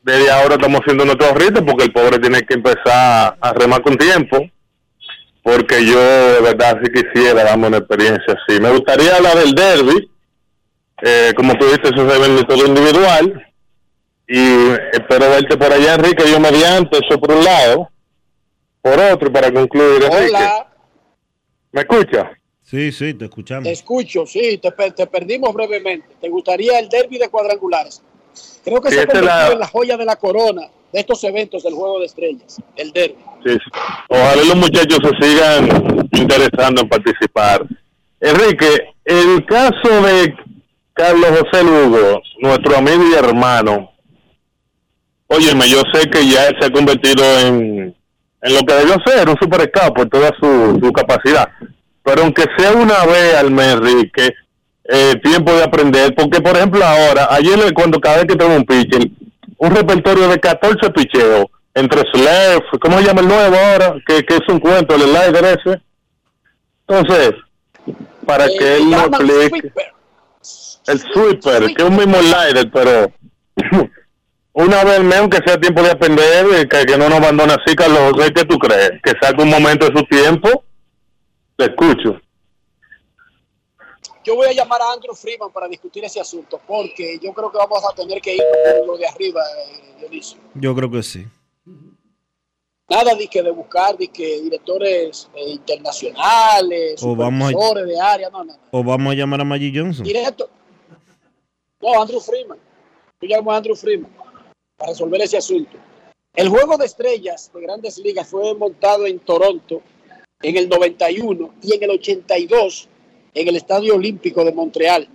desde ahora estamos haciendo nuestros ritos porque el pobre tiene que empezar a remar con tiempo. Porque yo de verdad sí quisiera darme una experiencia así. Me gustaría hablar del derby. Eh, como tú dices, eso se todo individual. Y espero verte por allá, Enrique, yo mediante, eso por un lado. Por otro, para concluir, Enrique. Hola, ¿Me escucha? Sí, sí, te escuchamos. te escucho, sí, te, per- te perdimos brevemente. ¿Te gustaría el derby de cuadrangulares? Creo que Sí, se ha esta es convertido la- en la joya de la corona de estos eventos del Juego de Estrellas, el derby. Sí. Ojalá los muchachos se sigan interesando en participar. Enrique, el caso de Carlos José Lugo, nuestro amigo y hermano, óyeme, yo sé que ya se ha convertido en, en lo que debió ser, un super por toda su, su capacidad. Pero aunque sea una vez al mes, Enrique, eh, tiempo de aprender, porque por ejemplo ahora, ayer cuando cada vez que tengo un pitcher, un repertorio de 14 picheos, entre Slurf, ¿cómo se llama el nuevo ahora? Que, que es un cuento, el slider ese. Entonces, para Eh, que él no llaman explique, el sweeper, que es un mismo slider, pero [clears throat] una vez menos que sea tiempo de aprender, eh, que, que no nos abandone así, Carlos José, ¿qué tú crees? Que saque un momento de su tiempo, te escucho. Yo voy a llamar a Andrew Freeman para discutir ese asunto, porque yo creo que vamos a tener que ir por lo de arriba, eh, Dionisio. Yo creo que sí. Nada de que de buscar de que directores eh, internacionales, O vamos a- supervisores de área, no, no. O vamos a llamar a Maggie Johnson. Directo. No, Andrew Freeman. Yo llamo a Andrew Freeman para resolver ese asunto. El juego de estrellas de grandes ligas fue montado en Toronto en el 91 y en el 82 en el Estadio Olímpico de Montreal.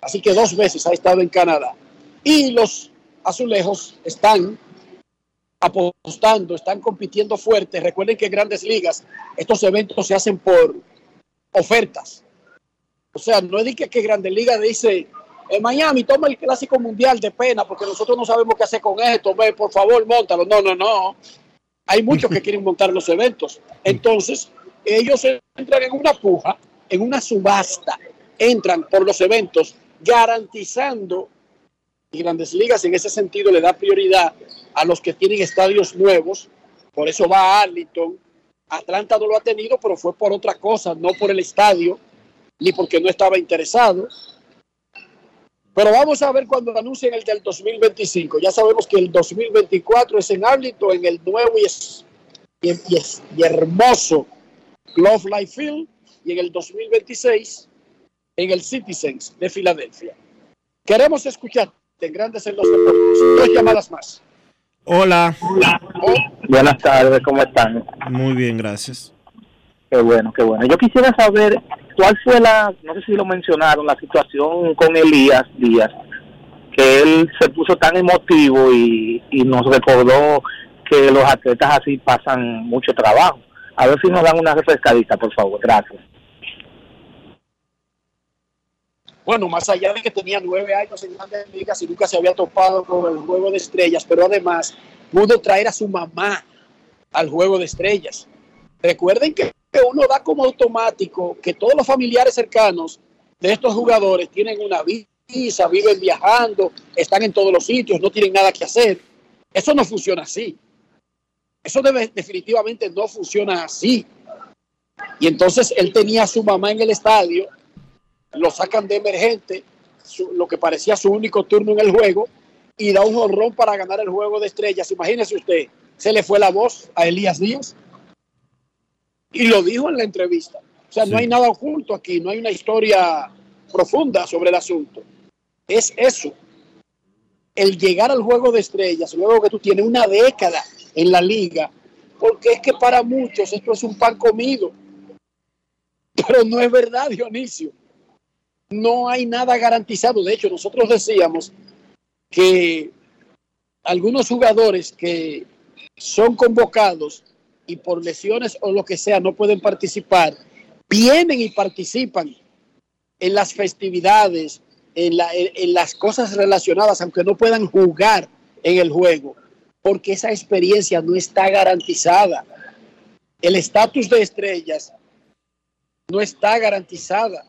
Así que dos veces ha estado en Canadá. Y los azulejos están apostando, están compitiendo fuerte. Recuerden que en grandes ligas estos eventos se hacen por ofertas. O sea, no es de que, que Grandes Ligas dice, en Miami toma el clásico mundial de pena porque nosotros no sabemos qué hacer con esto, ve, por favor, montalo. No, no, no. Hay muchos que [laughs] quieren montar los eventos. Entonces, ellos entran en una puja, en una subasta, entran por los eventos garantizando, y Grandes Ligas en ese sentido le da prioridad a los que tienen estadios nuevos, por eso va a Arlington. Atlanta no lo ha tenido, pero fue por otra cosa, no por el estadio, ni porque no estaba interesado. Pero vamos a ver cuando anuncien el del 2025. Ya sabemos que el 2024 es en Arlington, en el nuevo y, es- y, y y hermoso Glove Life Field, y en el 2026 en el Citizens de Filadelfia. Queremos escuchar en Grandes en los Deportes. Dos llamadas más. Hola. Buenas tardes, ¿cómo están? Muy bien, gracias. Qué bueno, qué bueno. Yo quisiera saber cuál fue la, no sé si lo mencionaron, la situación con Elías Díaz, que él se puso tan emotivo y, y nos recordó que los atletas así pasan mucho trabajo. A ver si nos dan una refrescadita, por favor. Gracias. Bueno, más allá de que tenía nueve años en grandes ligas y nunca se había topado con el juego de estrellas, pero además pudo traer a su mamá al juego de estrellas. Recuerden que uno da como automático que todos los familiares cercanos de estos jugadores tienen una visa, viven viajando, están en todos los sitios, no tienen nada que hacer. Eso no funciona así. Eso debe- definitivamente no funciona así. Y entonces él tenía a su mamá en el estadio, lo sacan de emergente, su- lo que parecía su único turno en el juego, y da un honrón para ganar el juego de estrellas. Imagínese usted, se le fue la voz a Elías Díaz y lo dijo en la entrevista. O sea, no hay nada oculto aquí, no hay una historia profunda sobre el asunto. Es eso. El llegar al juego de estrellas, luego que tú tienes una década en la liga, porque es que para muchos esto es un pan comido. Pero no es verdad, Dionisio. No hay nada garantizado. De hecho, nosotros decíamos que algunos jugadores que son convocados y por lesiones o lo que sea no pueden participar, vienen y participan en las festividades, en, la- las cosas relacionadas, aunque no puedan jugar en el juego, porque esa experiencia no está garantizada. El estatus de estrellas no está garantizada.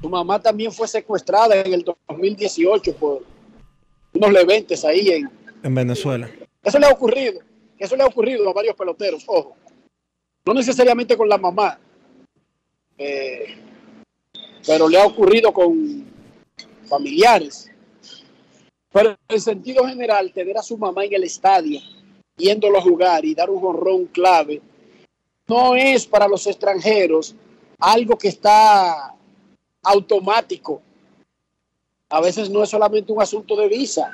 Tu mamá también fue secuestrada en el 2018 por unos leventes ahí en... En Venezuela. Eso le ha ocurrido. Eso le ha ocurrido a varios peloteros, ojo. No necesariamente con la mamá. eh, pero le ha ocurrido con familiares. Pero en sentido general, tener a su mamá en el estadio, viéndolo jugar y dar un jonrón clave, no es para los extranjeros algo que está automático. A veces no es solamente un asunto de visa,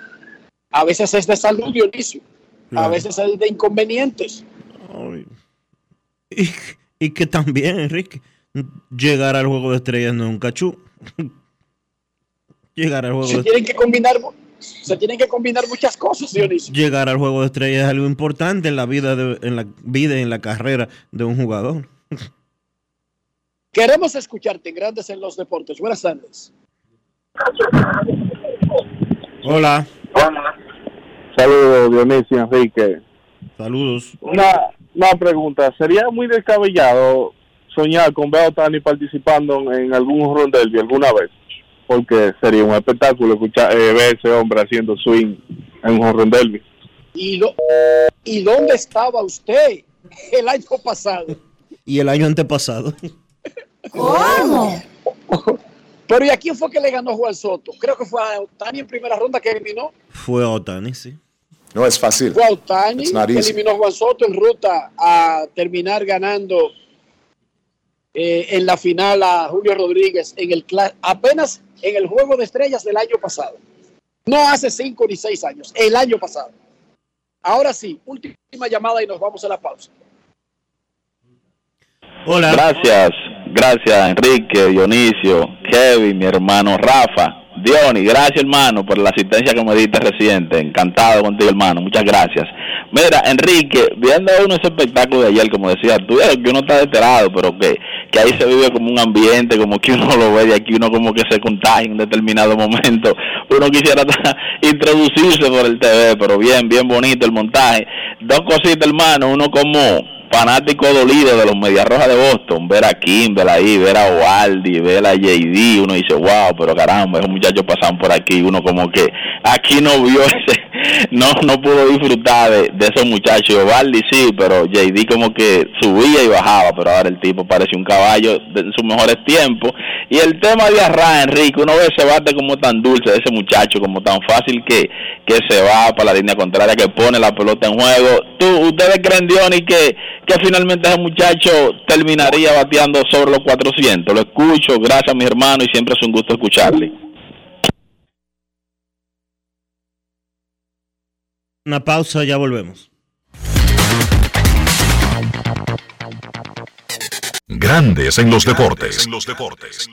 a veces es de salud, Dionisio, a veces es de inconvenientes. Y, y que también, Enrique, llegar al juego de estrellas no es un cachú. [laughs] llegar al juego Se de tienen que combinar, se tienen que combinar muchas cosas, Dionisio. llegar al juego de estrellas es algo importante en la vida de, en la vida y en la carrera de un jugador. [laughs] Queremos escucharte en Grandes en los Deportes. Buenas tardes. Hola. Saludos, Dionisio Enrique. Saludos. Una, una pregunta, ¿sería muy descabellado soñar con ver a Otani participando en algún ron derby alguna vez? Porque sería un espectáculo escuchar, eh, ver a ese hombre haciendo swing en un ron derby. ¿Y, lo- ¿Y dónde estaba usted el año pasado? Y el año antepasado. ¿Cómo? [laughs] Pero ¿y a quién fue que le ganó Juan Soto? Creo que fue a Otani en primera ronda que eliminó. Fue Otani, sí. No es fácil. Fue a Otani It's not que easy. eliminó a Juan Soto en ruta a terminar ganando eh, en la final a Julio Rodríguez en el apenas en el juego de estrellas del año pasado. No hace cinco ni seis años, el año pasado. Ahora sí, última llamada y nos vamos a la pausa. Hola. Gracias, gracias Enrique, Dionisio, Kevin, mi hermano Rafa. Diony, gracias hermano por la asistencia que me diste reciente. Encantado contigo hermano, muchas gracias. Mira, Enrique, viendo uno ese espectáculo de ayer, como decías tú, que uno está enterado, pero que, que ahí se vive como un ambiente, como que uno [laughs] lo ve de aquí, uno como que se contagia en un determinado momento. Uno quisiera [laughs] introducirse por el TV, pero bien, bien bonito el montaje. Dos cositas hermano, uno como fanático dolido de los Medias Rojas de Boston, ver a Kimball ahí, ver a Ovaldi, ver a JD, uno dice, wow, pero caramba, esos muchachos pasaron por aquí, uno como que aquí no vio ese, [laughs] no no pudo disfrutar de, de esos muchachos, Ovaldi sí, pero JD como que subía y bajaba, pero ahora el tipo parece un caballo de sus mejores tiempos, y el tema de Arra, Enrique, uno ve ese bate como tan dulce ese muchacho, como tan fácil que, que se va para la línea contraria, que pone la pelota en juego. ¿Tú, ¿Ustedes creen, Diony, que, que finalmente ese muchacho terminaría bateando sobre los 400? Lo escucho, gracias mi hermano, y siempre es un gusto escucharle. Una pausa, ya volvemos. Grandes en los deportes. En los deportes. En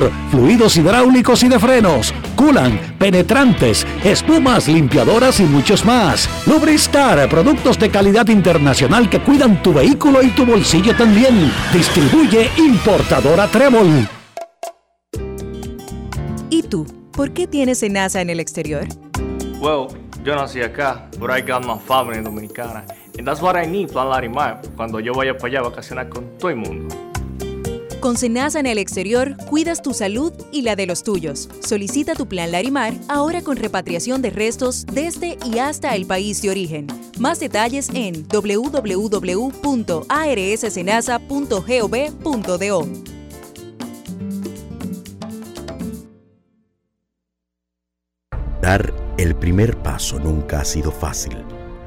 fluidos hidráulicos y de frenos, culan, penetrantes, espumas, limpiadoras y muchos más. Lubristar, productos de calidad internacional que cuidan tu vehículo y tu bolsillo también. Distribuye importadora Trébol. ¿Y tú? ¿Por qué tienes NASA en el exterior? Well, yo nací acá, but I got my family dominicana. And that's what I need, Plan Larimar, cuando yo vaya para allá a vacacionar con todo el mundo. Con Senasa en el exterior, cuidas tu salud y la de los tuyos. Solicita tu plan Larimar ahora con repatriación de restos desde y hasta el país de origen. Más detalles en www.arssenasa.gov.do. Dar el primer paso nunca ha sido fácil,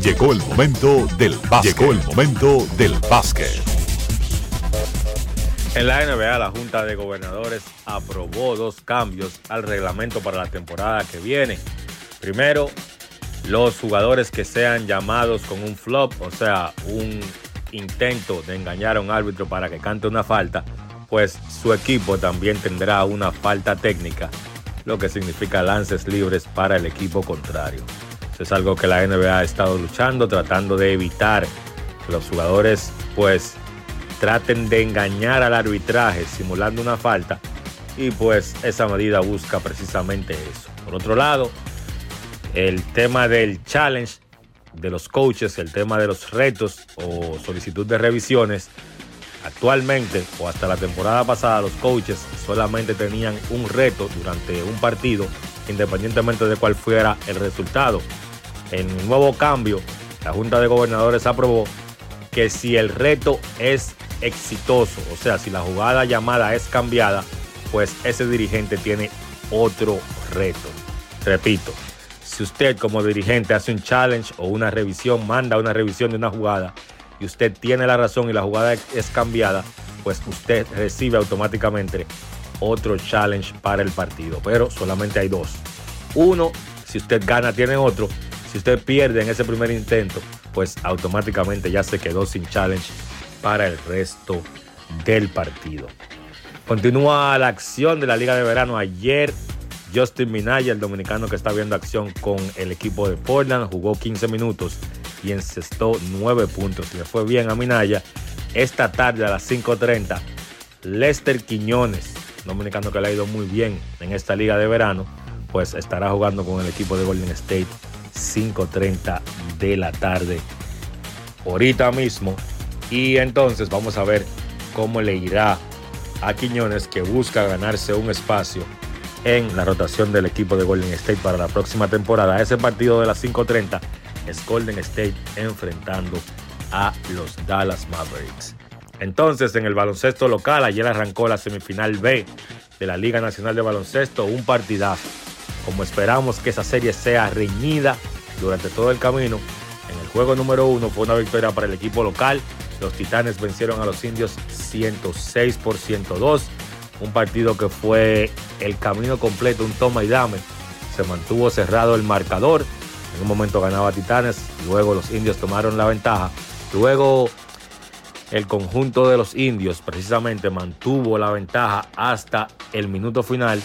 Llegó el momento del básquet. Llegó el momento del básquet. En la NBA, la Junta de Gobernadores aprobó dos cambios al reglamento para la temporada que viene. Primero, los jugadores que sean llamados con un flop, o sea, un intento de engañar a un árbitro para que cante una falta, pues su equipo también tendrá una falta técnica, lo que significa lances libres para el equipo contrario. Es algo que la NBA ha estado luchando, tratando de evitar que los jugadores pues traten de engañar al arbitraje simulando una falta y pues esa medida busca precisamente eso. Por otro lado, el tema del challenge de los coaches, el tema de los retos o solicitud de revisiones, actualmente o hasta la temporada pasada los coaches solamente tenían un reto durante un partido, independientemente de cuál fuera el resultado. En un nuevo cambio, la Junta de Gobernadores aprobó que si el reto es exitoso, o sea, si la jugada llamada es cambiada, pues ese dirigente tiene otro reto. Repito, si usted como dirigente hace un challenge o una revisión, manda una revisión de una jugada y usted tiene la razón y la jugada es cambiada, pues usted recibe automáticamente otro challenge para el partido. Pero solamente hay dos. Uno, si usted gana, tiene otro. Si usted pierde en ese primer intento, pues automáticamente ya se quedó sin challenge para el resto del partido. Continúa la acción de la Liga de Verano. Ayer Justin Minaya, el dominicano que está viendo acción con el equipo de Portland, jugó 15 minutos y encestó 9 puntos. Le fue bien a Minaya. Esta tarde a las 5.30, Lester Quiñones, dominicano que le ha ido muy bien en esta liga de verano, pues estará jugando con el equipo de Golden State 5.30 de la tarde. Ahorita mismo y entonces vamos a ver cómo le irá a Quiñones que busca ganarse un espacio en la rotación del equipo de Golden State para la próxima temporada. Ese partido de las 5.30 es Golden State enfrentando a los Dallas Mavericks. Entonces, en el baloncesto local, ayer arrancó la semifinal B de la Liga Nacional de Baloncesto, un partidazo. Como esperamos que esa serie sea reñida durante todo el camino, en el juego número uno fue una victoria para el equipo local los Titanes vencieron a los indios 106 por 102. Un partido que fue el camino completo, un toma y dame. Se mantuvo cerrado el marcador. En un momento ganaba Titanes, luego los indios tomaron la ventaja. Luego el conjunto de los indios precisamente mantuvo la ventaja hasta el minuto final.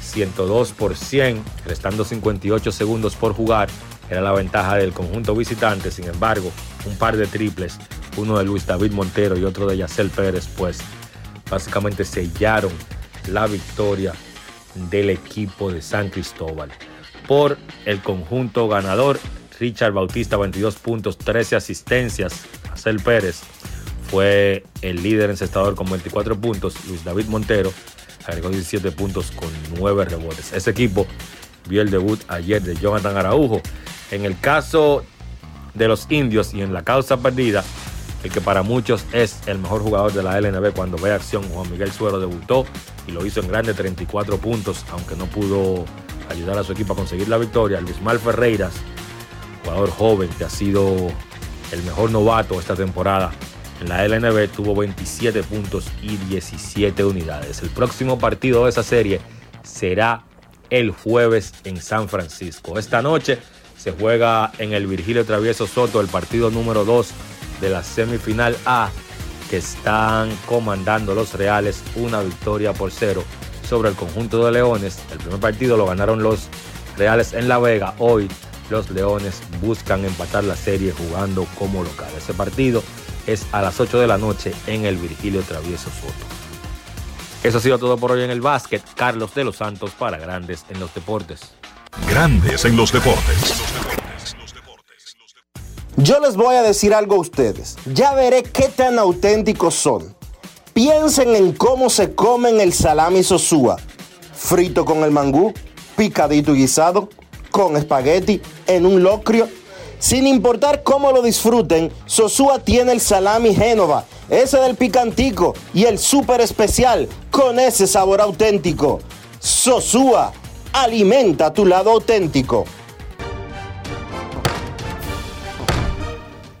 102 por 100, restando 58 segundos por jugar. Era la ventaja del conjunto visitante. Sin embargo, un par de triples uno de Luis David Montero y otro de Yacel Pérez, pues básicamente sellaron la victoria del equipo de San Cristóbal. Por el conjunto ganador, Richard Bautista, 22 puntos, 13 asistencias. Marcel Pérez fue el líder encestador con 24 puntos. Luis David Montero agregó 17 puntos con 9 rebotes. Ese equipo vio el debut ayer de Jonathan Araujo. En el caso de los indios y en la causa perdida, el que para muchos es el mejor jugador de la LNB cuando ve acción, Juan Miguel Suero debutó y lo hizo en grande 34 puntos, aunque no pudo ayudar a su equipo a conseguir la victoria. Luis Mal Ferreiras, jugador joven que ha sido el mejor novato esta temporada en la LNB, tuvo 27 puntos y 17 unidades. El próximo partido de esa serie será el jueves en San Francisco. Esta noche se juega en el Virgilio Travieso Soto el partido número 2 de la semifinal A que están comandando los Reales una victoria por cero sobre el conjunto de Leones. El primer partido lo ganaron los Reales en La Vega. Hoy los Leones buscan empatar la serie jugando como local. Ese partido es a las 8 de la noche en el Virgilio Travieso Soto. Eso ha sido todo por hoy en el básquet. Carlos de los Santos para Grandes en los Deportes. Grandes en los deportes. Yo les voy a decir algo a ustedes. Ya veré qué tan auténticos son. Piensen en cómo se comen el salami sosúa. Frito con el mangú, picadito y guisado, con espagueti, en un locrio. Sin importar cómo lo disfruten, Sosúa tiene el salami Génova, ese del picantico y el súper especial con ese sabor auténtico. Sosúa, alimenta tu lado auténtico.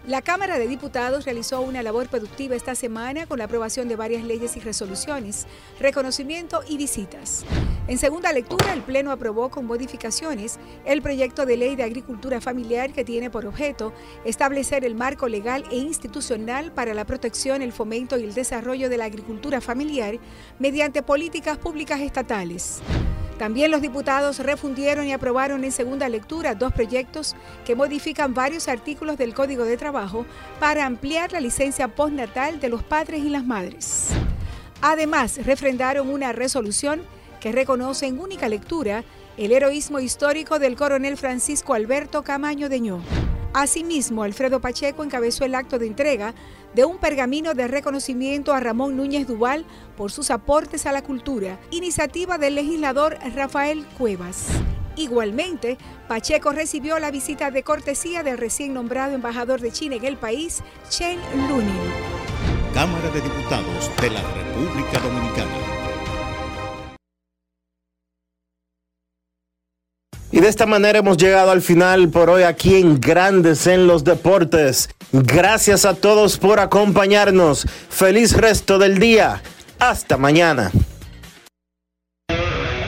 La Cámara de Diputados realizó una labor productiva esta semana con la aprobación de varias leyes y resoluciones, reconocimiento y visitas. En segunda lectura, el Pleno aprobó con modificaciones el proyecto de ley de agricultura familiar que tiene por objeto establecer el marco legal e institucional para la protección, el fomento y el desarrollo de la agricultura familiar mediante políticas públicas estatales. También los diputados refundieron y aprobaron en segunda lectura dos proyectos que modifican varios artículos del Código de Trabajo para ampliar la licencia postnatal de los padres y las madres. Además, refrendaron una resolución que reconoce en única lectura el heroísmo histórico del coronel Francisco Alberto Camaño Deñó. Asimismo, Alfredo Pacheco encabezó el acto de entrega de un pergamino de reconocimiento a Ramón Núñez Duval por sus aportes a la cultura, iniciativa del legislador Rafael Cuevas. Igualmente, Pacheco recibió la visita de cortesía del recién nombrado embajador de China en el país, Chen Lunin. Cámara de Diputados de la República Dominicana. Y de esta manera hemos llegado al final por hoy aquí en Grandes en los Deportes. Gracias a todos por acompañarnos. Feliz resto del día. Hasta mañana.